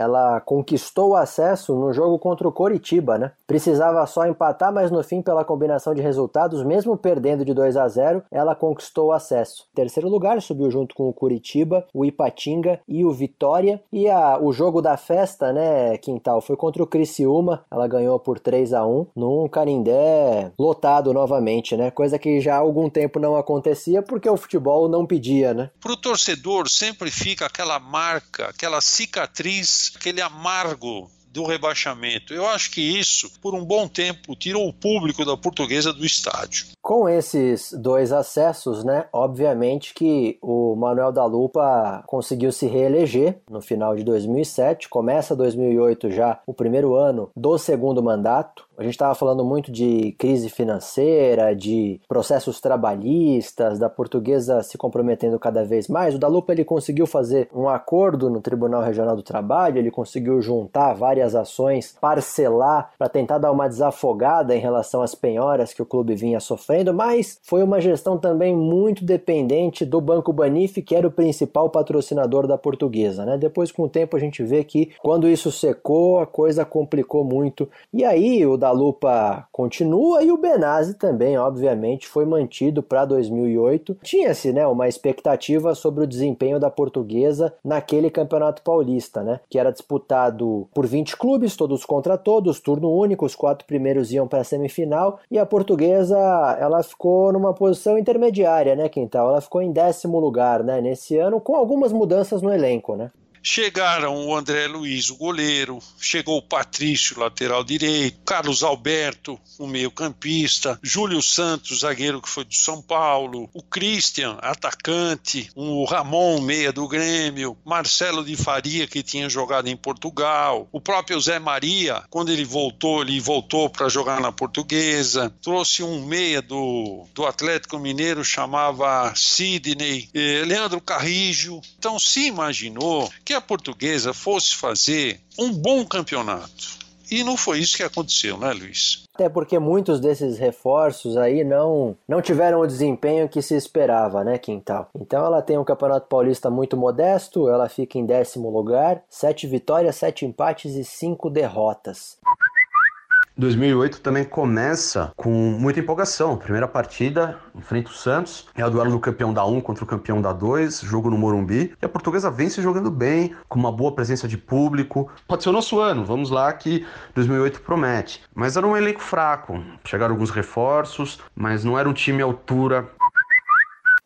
Ela conquistou o acesso no jogo contra o Coritiba, né? Precisava só empatar, mas no fim, pela combinação de resultados, mesmo perdendo de 2 a 0, ela conquistou o acesso. Em terceiro lugar, subiu junto com o Curitiba, o Ipatinga e o Vitória. E a, o jogo da festa, né, Quintal, foi contra o Criciúma. Ela ganhou por 3 a 1 num Carindé lotado novamente, né? Coisa que já há algum tempo não acontecia porque o futebol não pedia, né?
Pro torcedor sempre fica aquela marca, aquela cicatriz aquele amargo do rebaixamento. Eu acho que isso, por um bom tempo, tirou o público da portuguesa do estádio.
Com esses dois acessos, né, obviamente que o Manuel da Lupa conseguiu se reeleger no final de 2007, começa 2008 já o primeiro ano do segundo mandato. A gente estava falando muito de crise financeira, de processos trabalhistas, da portuguesa se comprometendo cada vez mais. O da Lupa ele conseguiu fazer um acordo no Tribunal Regional do Trabalho, ele conseguiu juntar várias ações, parcelar para tentar dar uma desafogada em relação às penhoras que o clube vinha sofrendo, mas foi uma gestão também muito dependente do Banco Banif, que era o principal patrocinador da portuguesa. Né? Depois, com o tempo, a gente vê que quando isso secou, a coisa complicou muito. E aí o da da Lupa continua e o Benazzi também, obviamente, foi mantido para 2008. Tinha-se, né, uma expectativa sobre o desempenho da portuguesa naquele Campeonato Paulista, né, que era disputado por 20 clubes, todos contra todos, turno único, os quatro primeiros iam para a semifinal e a portuguesa, ela ficou numa posição intermediária, né, Quintal? Ela ficou em décimo lugar, né, nesse ano, com algumas mudanças no elenco, né?
Chegaram o André Luiz, o goleiro, chegou o Patrício, lateral direito, Carlos Alberto, o meio-campista, Júlio Santos, zagueiro que foi do São Paulo, o Christian, atacante, o Ramon, meia do Grêmio, Marcelo de Faria, que tinha jogado em Portugal, o próprio Zé Maria, quando ele voltou, ele voltou para jogar na Portuguesa, trouxe um meia do, do Atlético Mineiro, chamava Sidney, eh, Leandro Carrijo. Então se imaginou que a portuguesa fosse fazer um bom campeonato. E não foi isso que aconteceu, né, Luiz?
Até porque muitos desses reforços aí não, não tiveram o desempenho que se esperava, né, Quintal? Então ela tem um Campeonato Paulista muito modesto, ela fica em décimo lugar, sete vitórias, sete empates e cinco derrotas.
2008 também começa com muita empolgação. Primeira partida, enfrenta o Santos, é o duelo do campeão da 1 contra o campeão da 2, jogo no Morumbi. E a portuguesa vence jogando bem, com uma boa presença de público. Pode ser o nosso ano, vamos lá que 2008 promete. Mas era um elenco fraco, chegaram alguns reforços, mas não era um time à altura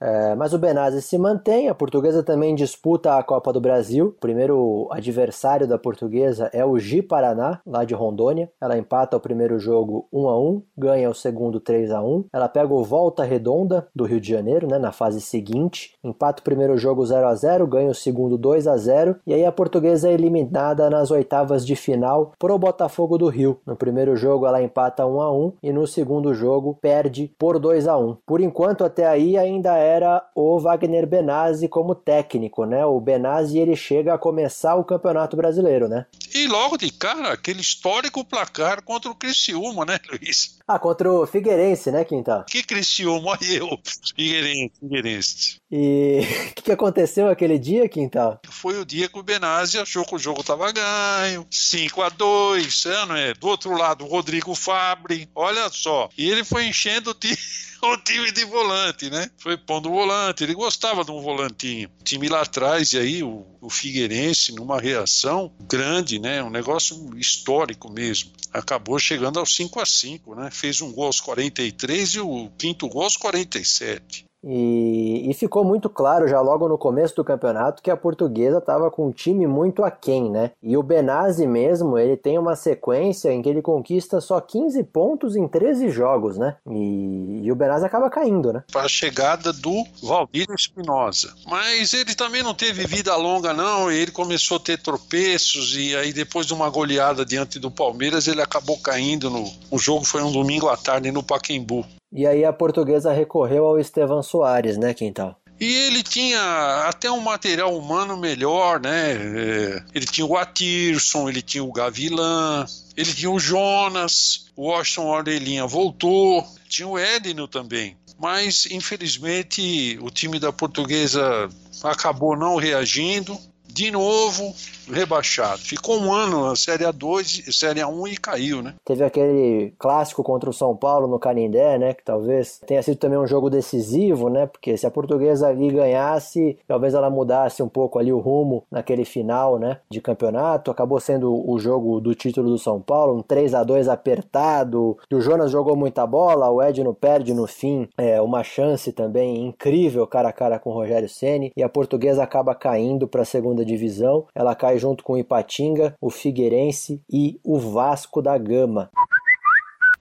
é, mas o Benazzi se mantém, a portuguesa também disputa a Copa do Brasil. O primeiro adversário da portuguesa é o Gi Paraná, lá de Rondônia. Ela empata o primeiro jogo 1 a 1 ganha o segundo 3 a 1 Ela pega o Volta Redonda do Rio de Janeiro, né, na fase seguinte. Empata o primeiro jogo 0 a 0 ganha o segundo 2 a 0 E aí a portuguesa é eliminada nas oitavas de final pro Botafogo do Rio. No primeiro jogo ela empata 1 a 1 e no segundo jogo perde por 2 a 1 Por enquanto, até aí ainda é era o Wagner Benazzi como técnico, né? O Benazzi ele chega a começar o Campeonato Brasileiro, né?
E logo de cara, aquele histórico placar contra o Criciúma, né, Luiz?
Ah, contra o Figueirense, né, Quintal?
Que Criciúma, eu, Figueirense, Figueirense.
E o que, que, aconteceu aquele dia, Quintal?
Foi o dia que o Benazzi achou que o jogo estava ganho, 5 a 2 é, é? Do outro lado, o Rodrigo Fabre, olha só. E ele foi enchendo o time. o time de volante, né? Foi pondo o volante, ele gostava de um volantinho. O time lá atrás, e aí o, o Figueirense, numa reação grande, né? Um negócio histórico mesmo. Acabou chegando aos 5 a 5 né? Fez um gol aos 43 e o quinto gol aos 47.
E, e, ficou muito claro já logo no começo do campeonato que a portuguesa estava com um time muito aquém, né? E o Benazzi mesmo, ele tem uma sequência em que ele conquista só 15 pontos em 13 jogos, né? E, e o Benazzi acaba caindo, né?
Para a chegada do Valdir Espinosa. Mas ele também não teve vida longa, não. Ele começou a ter tropeços e aí depois de uma goleada diante do Palmeiras, ele acabou caindo no... O jogo foi um domingo à tarde no Paquembu.
E aí a portuguesa recorreu ao Estevan Soares, né, Quintal?
E ele tinha até um material humano melhor, né? É, ele tinha o Atirson, ele tinha o Gavilan, ele tinha o Jonas, o Washington Orelhinha voltou, tinha o Edno também. Mas, infelizmente, o time da portuguesa acabou não reagindo. De novo, rebaixado. Ficou um ano na Série A2, Série A1 e caiu, né?
Teve aquele clássico contra o São Paulo no Canindé, né? Que talvez tenha sido também um jogo decisivo, né? Porque se a portuguesa ali ganhasse, talvez ela mudasse um pouco ali o rumo naquele final, né? De campeonato. Acabou sendo o jogo do título do São Paulo, um 3 a 2 apertado. O Jonas jogou muita bola, o Edno perde no fim é, uma chance também incrível cara a cara com o Rogério Ceni e a portuguesa acaba caindo para a segunda divisão. Ela cai junto com o Ipatinga, o Figueirense e o Vasco da Gama.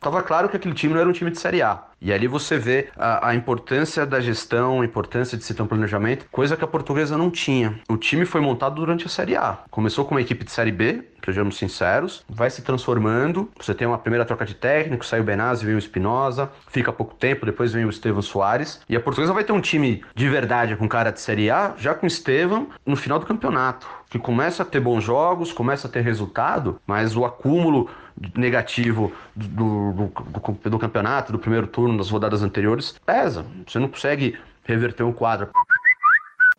Tava claro que aquele time não era um time de Série A. E ali você vê a, a, importância da gestão, a importância de se ter um planejamento, coisa que a portuguesa não tinha. O time foi montado durante a Série A. Começou com uma equipe de Série B, sejamos sinceros, vai se transformando. Você tem uma primeira troca de técnico, sai o Benazzi, vem o Espinosa, fica pouco tempo, depois vem o Estevam Soares. E a portuguesa vai ter um time de verdade com cara de Série A, já com o Estevam, no final do campeonato. Que começa a ter bons jogos, começa a ter resultado, mas o acúmulo negativo do, do, do, campeonato, do primeiro turno, das rodadas anteriores, pesa. Você não consegue reverter um quadro.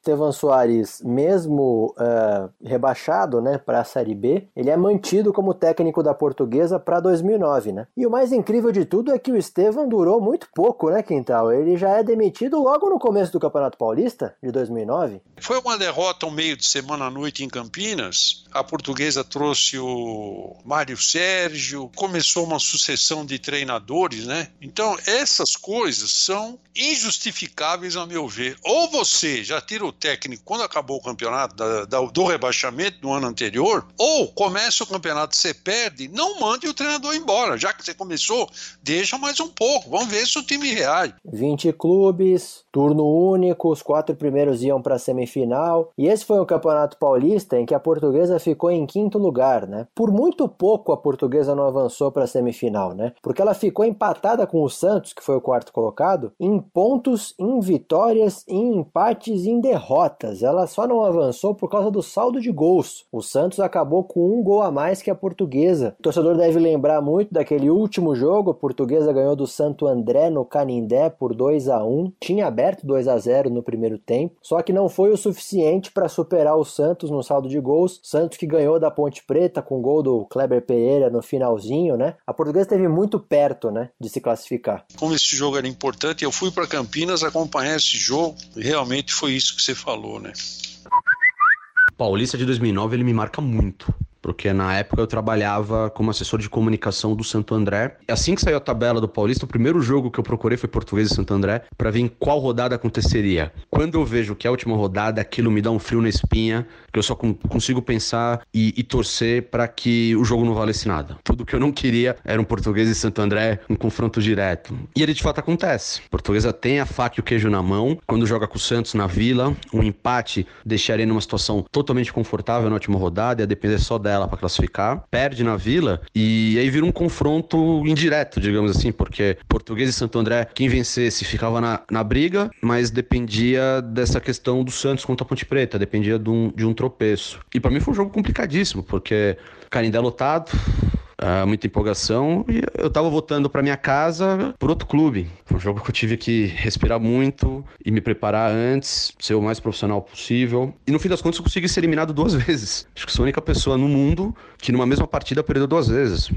Estevan Soares, mesmo uh, rebaixado né, para a Série B, ele é mantido como técnico da portuguesa para 2009. Né? E o mais incrível de tudo é que o Estevan durou muito pouco, né, Quintal? Ele já é demitido logo no começo do Campeonato Paulista de 2009.
Foi uma derrota um meio de semana à noite em Campinas. A portuguesa trouxe o Mário Sérgio, começou uma sucessão de treinadores, né? Então, essas coisas são injustificáveis, a meu ver. Ou você já tira o técnico quando acabou o campeonato da, da, do rebaixamento do ano anterior, ou começa o campeonato, você perde, não mande o treinador embora. Já que você começou, deixa mais um pouco. Vamos ver se o time reage.
20 clubes, turno único, os quatro primeiros iam para a semifinal. E esse foi o Campeonato Paulista em que a portuguesa ficou em quinto lugar, né? Por muito pouco a portuguesa não avançou para a semifinal, né? Porque ela ficou empatada com o Santos, que foi o quarto colocado, em pontos, em vitórias, em empates em derrotas derrotas. Ela só não avançou por causa do saldo de gols. O Santos acabou com um gol a mais que a Portuguesa. O torcedor deve lembrar muito daquele último jogo. A Portuguesa ganhou do Santo André no Canindé por 2 a 1. Tinha aberto 2 a 0 no primeiro tempo, só que não foi o suficiente para superar o Santos no saldo de gols. Santos que ganhou da Ponte Preta com gol do Kleber Pereira no finalzinho, né? A Portuguesa esteve muito perto, né, de se classificar.
Como esse jogo era importante, eu fui para Campinas acompanhar esse jogo. E realmente foi isso que você falou, né?
Paulista de 2009 ele me marca muito porque na época eu trabalhava como assessor de comunicação do Santo André. Assim que saiu a tabela do Paulista, o primeiro jogo que eu procurei foi Português e Santo André para ver em qual rodada aconteceria. Quando eu vejo que é a última rodada, aquilo me dá um frio na espinha, que eu só consigo pensar e, e torcer para que o jogo não valesse nada. Tudo que eu não queria era um Português e Santo André, um confronto direto. E ele de fato acontece. Portuguesa tem a faca e o queijo na mão. Quando joga com o Santos na Vila, um empate deixaria numa situação totalmente confortável na última rodada, ia depender só dela ela para classificar, perde na Vila e aí vira um confronto indireto, digamos assim, porque Português e Santo André, quem vencesse ficava na, na briga, mas dependia dessa questão do Santos contra a Ponte Preta, dependia de um, de um tropeço. E para mim foi um jogo complicadíssimo, porque Canindé lotado, uh, muita empolgação e eu tava voltando para minha casa por outro clube. Foi um jogo que eu tive que respirar muito e me preparar antes, ser o mais profissional possível. E no fim das contas eu consegui ser eliminado duas vezes. Acho que sou a única pessoa no mundo que numa mesma partida perdeu duas vezes.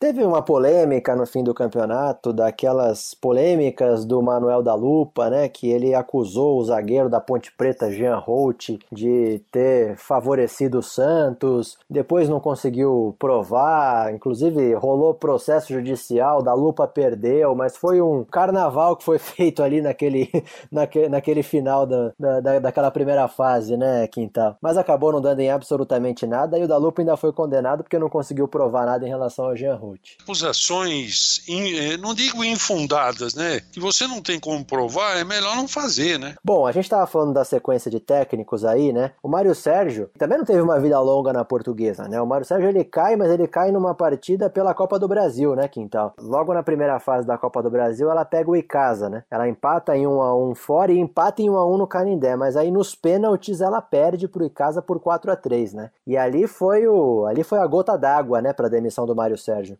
Teve uma polêmica no fim do campeonato, daquelas polêmicas do Manuel da Lupa, né? Que ele acusou o zagueiro da Ponte Preta, Jean Holt, de ter favorecido o Santos. Depois não conseguiu provar, inclusive rolou processo judicial, da Lupa perdeu, mas foi um carnaval que foi feito ali naquele, naquele, naquele final da, da, daquela primeira fase, né, Quintal? Mas acabou não dando em absolutamente nada e o da Lupa ainda foi condenado porque não conseguiu provar nada em relação ao Jean Holt.
Acusações, eh, não digo infundadas, né? Que você não tem como provar, é melhor não fazer, né?
Bom, a gente estava falando da sequência de técnicos aí, né? O Mário Sérgio também não teve uma vida longa na portuguesa, né? O Mário Sérgio ele cai, mas ele cai numa partida pela Copa do Brasil, né, Quintal? Logo na primeira fase da Copa do Brasil, ela pega o Icasa, né? Ela empata em 1 a 1 fora e empata em 1 a 1 no Canindé, mas aí nos pênaltis ela perde pro Icasa por 4 a 3, né? E ali foi o ali foi a gota d'água, né, para demissão do Mário Sérgio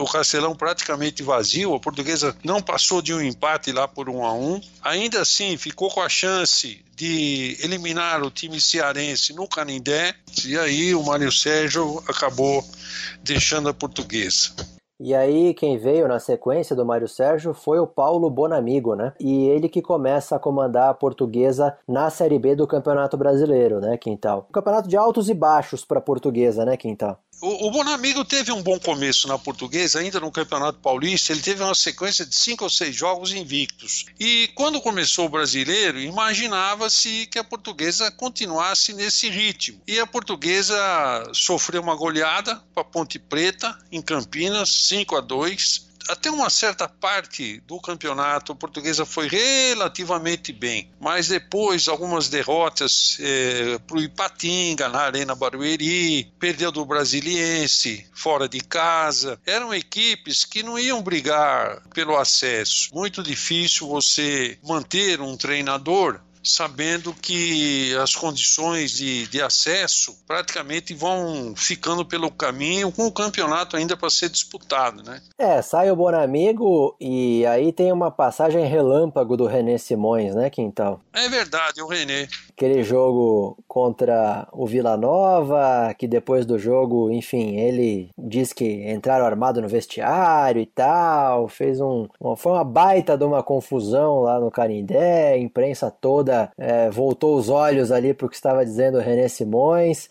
o Castelão praticamente vazio, a portuguesa não passou de um empate lá por um a um, ainda assim ficou com a chance de eliminar o time cearense no Canindé, e aí o Mário Sérgio acabou deixando a portuguesa.
E aí, quem veio na sequência do Mário Sérgio foi o Paulo Bonamigo, né? E ele que começa a comandar a portuguesa na Série B do Campeonato Brasileiro, né, Quintal? Um campeonato de altos e baixos para a portuguesa, né, Quintal?
O, o Bonamigo teve um bom começo na portuguesa, ainda no Campeonato Paulista. Ele teve uma sequência de cinco ou seis jogos invictos. E quando começou o brasileiro, imaginava-se que a portuguesa continuasse nesse ritmo. E a portuguesa sofreu uma goleada para Ponte Preta, em Campinas, 5 a 2 até uma certa parte do campeonato, a portuguesa foi relativamente bem, mas depois algumas derrotas é, para o Ipatinga, na Arena Barueri, perdeu do Brasiliense, fora de casa. Eram equipes que não iam brigar pelo acesso. Muito difícil você manter um treinador sabendo que as condições de, de acesso praticamente vão ficando pelo caminho com o campeonato ainda para ser disputado, né?
É, sai o Bonamigo e aí tem uma passagem relâmpago do René Simões, né, Quintal?
É verdade, o René.
Aquele jogo contra o Vila Nova, que depois do jogo, enfim, ele diz que entraram armado no vestiário e tal, fez um, uma, foi uma baita de uma confusão lá no Canindé, a imprensa toda é, voltou os olhos ali para o que estava dizendo o René Simões.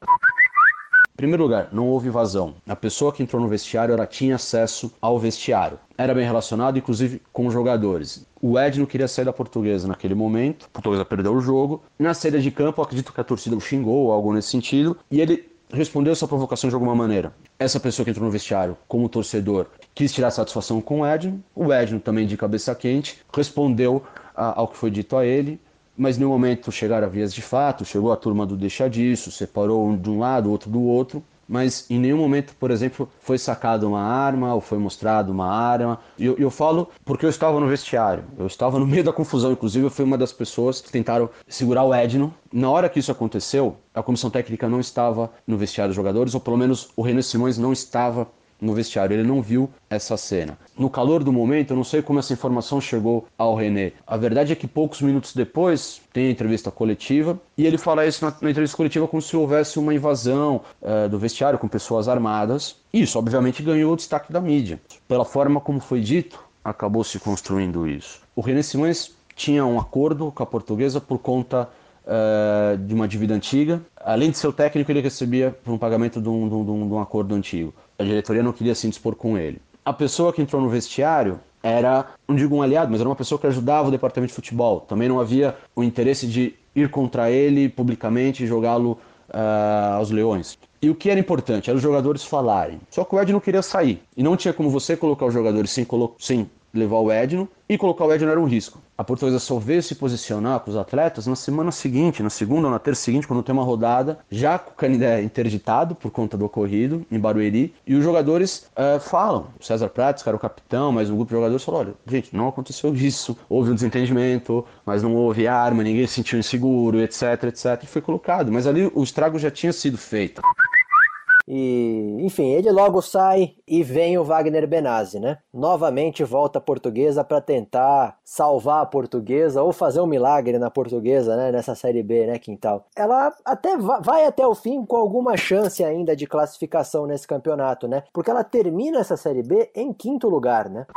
Em primeiro lugar, não houve invasão. A pessoa que entrou no vestiário ela tinha acesso ao vestiário. Era bem relacionado, inclusive, com os jogadores. O Ed não queria sair da portuguesa naquele momento. A portuguesa perdeu o jogo. Na saída de campo, acredito que a torcida o xingou ou algo nesse sentido. E ele respondeu essa provocação de alguma maneira. Essa pessoa que entrou no vestiário, como torcedor, quis tirar satisfação com o Edno. O Edno, também de cabeça quente, respondeu ao que foi dito a ele mas nenhum momento chegaram a vias de fato, chegou a turma do deixa disso, separou um de um lado, outro do outro, mas em nenhum momento, por exemplo, foi sacada uma arma ou foi mostrado uma arma. E eu, eu, falo porque eu estava no vestiário, eu estava no meio da confusão, inclusive eu fui uma das pessoas que tentaram segurar o Edno. Na hora que isso aconteceu, a comissão técnica não estava no vestiário dos jogadores, ou pelo menos o René Simões não estava no vestiário, ele não viu essa cena. No calor do momento, eu não sei como essa informação chegou ao René. A verdade é que poucos minutos depois tem a entrevista coletiva e ele fala isso na, na entrevista coletiva como se houvesse uma invasão uh, do vestiário com pessoas armadas. Isso, obviamente, ganhou o destaque da mídia. Pela forma como foi dito, acabou se construindo isso. O René Simões tinha um acordo com a portuguesa por conta uh, de uma dívida antiga. Além de ser o técnico, ele recebia um pagamento de um, de um, de um acordo antigo. A diretoria não queria se dispor com ele. A pessoa que entrou no vestiário era, não digo um aliado, mas era uma pessoa que ajudava o departamento de futebol. Também não havia o interesse de ir contra ele publicamente e jogá-lo uh, aos leões. E o que era importante era os jogadores falarem. Só que o Ed não queria sair. E não tinha como você colocar os jogadores sem, sem levar o Edno e colocar o Edno era um risco. A portuguesa só veio se posicionar com os atletas na semana seguinte, na segunda ou na terça seguinte, quando tem uma rodada, já com o Canindé interditado por conta do ocorrido em Barueri, e os jogadores uh, falam. O César Prates, que era o capitão, mas o grupo de jogadores falou: olha, gente, não aconteceu isso, houve um desentendimento, mas não houve arma, ninguém se sentiu inseguro, etc, etc, e foi colocado. Mas ali o estrago já tinha sido feito.
E, enfim, ele logo sai e vem o Wagner Benazzi, né? Novamente volta a portuguesa para tentar salvar a portuguesa ou fazer um milagre na portuguesa, né? Nessa Série B, né, Quintal? Ela até vai até o fim com alguma chance ainda de classificação nesse campeonato, né? Porque ela termina essa Série B em quinto lugar, né?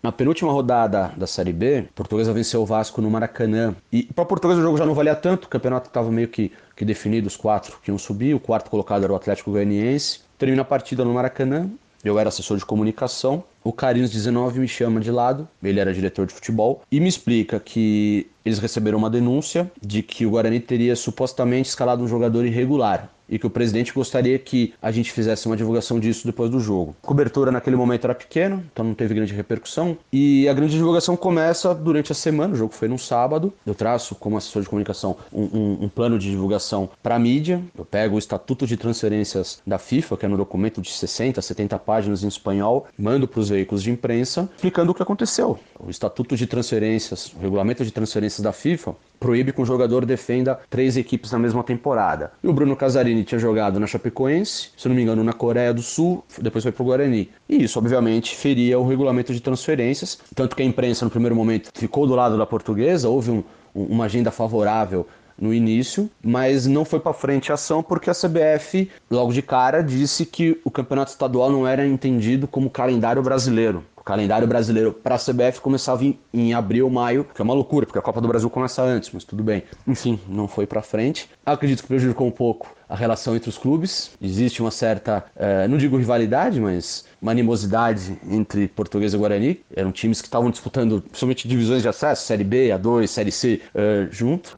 Na penúltima rodada da Série B, Portuguesa venceu o Vasco no Maracanã. E para Portuguesa o jogo já não valia tanto, o campeonato estava meio que, que definido, os quatro que iam subir. O quarto colocado era o Atlético Goianiense. Termina a partida no Maracanã. Eu era assessor de comunicação. O Carlinhos 19 me chama de lado, ele era diretor de futebol, e me explica que eles receberam uma denúncia de que o Guarani teria supostamente escalado um jogador irregular e que o presidente gostaria que a gente fizesse uma divulgação disso depois do jogo. A cobertura naquele momento era pequena, então não teve grande repercussão. E a grande divulgação começa durante a semana, o jogo foi num sábado. Eu traço, como assessor de comunicação, um, um, um plano de divulgação para a mídia. Eu pego o Estatuto de Transferências da FIFA, que é no documento de 60, 70 páginas em espanhol, mando para os veículos de imprensa explicando o que aconteceu. O Estatuto de Transferências, o Regulamento de Transferências da FIFA, proíbe que um jogador defenda três equipes na mesma temporada. E o Bruno Casarini tinha jogado na Chapecoense, se não me engano, na Coreia do Sul, depois foi pro Guarani. E isso, obviamente, feria o regulamento de transferências, tanto que a imprensa, no primeiro momento, ficou do lado da portuguesa, houve um, uma agenda favorável no início, mas não foi para frente a ação porque a CBF, logo de cara, disse que o campeonato estadual não era entendido como calendário brasileiro calendário brasileiro para a CBF começava em, em, abril, maio, que é uma loucura, porque a Copa do Brasil começa antes, mas tudo bem. Enfim, não foi para frente. Acredito que prejudicou um pouco a relação entre os clubes. Existe uma certa, eh, não digo rivalidade, mas uma animosidade entre Português e Guarani. Eram times que estavam disputando, principalmente divisões de acesso, Série B, A2, Série C, uh, junto.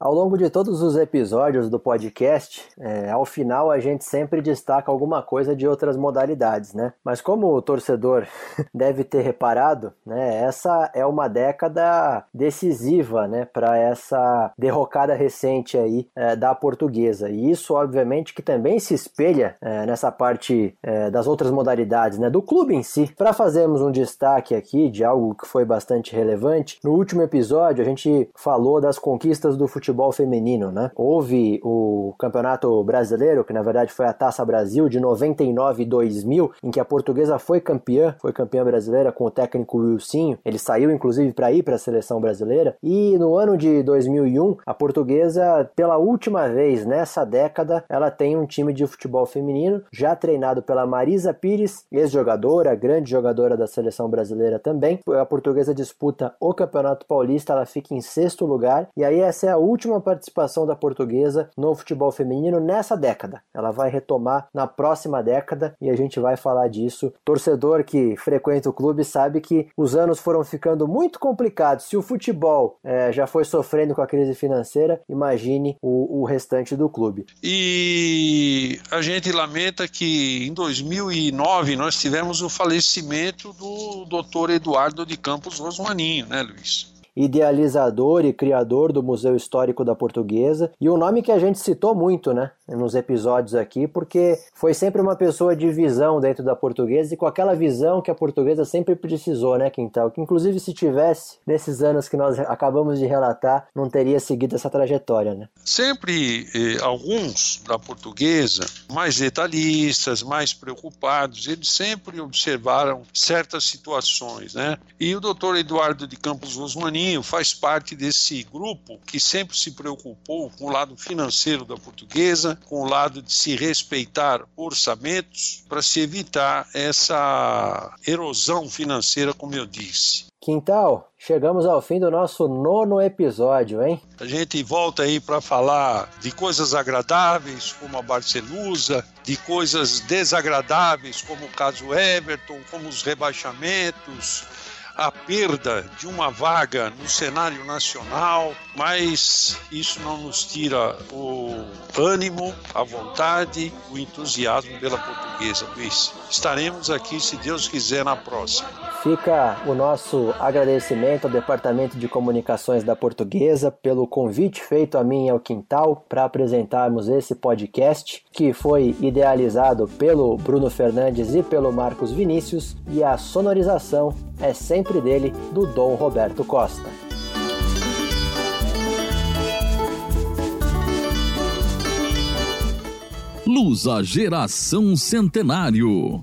Ao longo de todos os episódios do podcast, é, ao final a gente sempre destaca alguma coisa de outras modalidades, né? Mas como o torcedor deve ter reparado, né, essa é uma década decisiva, né, para essa derrocada recente aí é, da portuguesa. E isso, obviamente, que também se espelha é, nessa parte é, das outras modalidades, né, do clube em si. Para fazermos um destaque aqui de algo que foi bastante relevante, no último episódio a gente falou das conquistas do futebol futebol feminino, né? Houve o Campeonato Brasileiro, que na verdade foi a Taça Brasil de 99 e 2000, em que a portuguesa foi campeã, foi campeã brasileira com o técnico Wilsinho. Ele saiu inclusive para ir para a seleção brasileira. E no ano de 2001, a portuguesa, pela última vez nessa década, ela tem um time de futebol feminino, já treinado pela Marisa Pires, ex-jogadora, grande jogadora da seleção brasileira também. A portuguesa disputa o Campeonato Paulista, ela fica em sexto lugar. E aí essa é a última última participação da portuguesa no futebol feminino nessa década. Ela vai retomar na próxima década e a gente vai falar disso. Torcedor que frequenta o clube sabe que os anos foram ficando muito complicados. Se o futebol é, já foi sofrendo com a crise financeira, imagine o, o restante do clube.
E a gente lamenta que em 2009 nós tivemos o falecimento do Dr. Eduardo de Campos Rosmaninho, né, Luiz?
Idealizador e criador do Museu Histórico da Portuguesa, e um nome que a gente citou muito, né, nos episódios aqui, porque foi sempre uma pessoa de visão dentro da portuguesa e com aquela visão que a portuguesa sempre precisou, né, Quintal? Que inclusive se tivesse, nesses anos que nós acabamos de relatar, não teria seguido essa trajetória, né?
Sempre eh, alguns da portuguesa, mais detalhistas, mais preocupados, eles sempre observaram certas situações, né? E o doutor Eduardo de Campos Rosmaninho faz parte desse grupo que sempre se preocupou com o lado financeiro da portuguesa, com o lado de se respeitar orçamentos, para se evitar essa erosão financeira, como eu disse.
Quintal, chegamos ao fim do nosso nono episódio, hein?
A gente volta aí para falar de coisas agradáveis, como a Barcelusa, de coisas desagradáveis, como o caso Everton, como os rebaixamentos, a perda de uma vaga no cenário nacional, mas isso não nos tira o ânimo, a vontade, o entusiasmo pela portuguesa, Luiz. Estaremos aqui, se Deus quiser, na próxima.
Fica o nosso agradecimento ao Departamento de Comunicações da Portuguesa pelo convite feito a mim e ao Quintal para apresentarmos esse podcast, que foi idealizado pelo Bruno Fernandes e pelo Marcos Vinícius, e a sonorização é sempre dele, do Dom Roberto Costa.
Lusa Geração Centenário.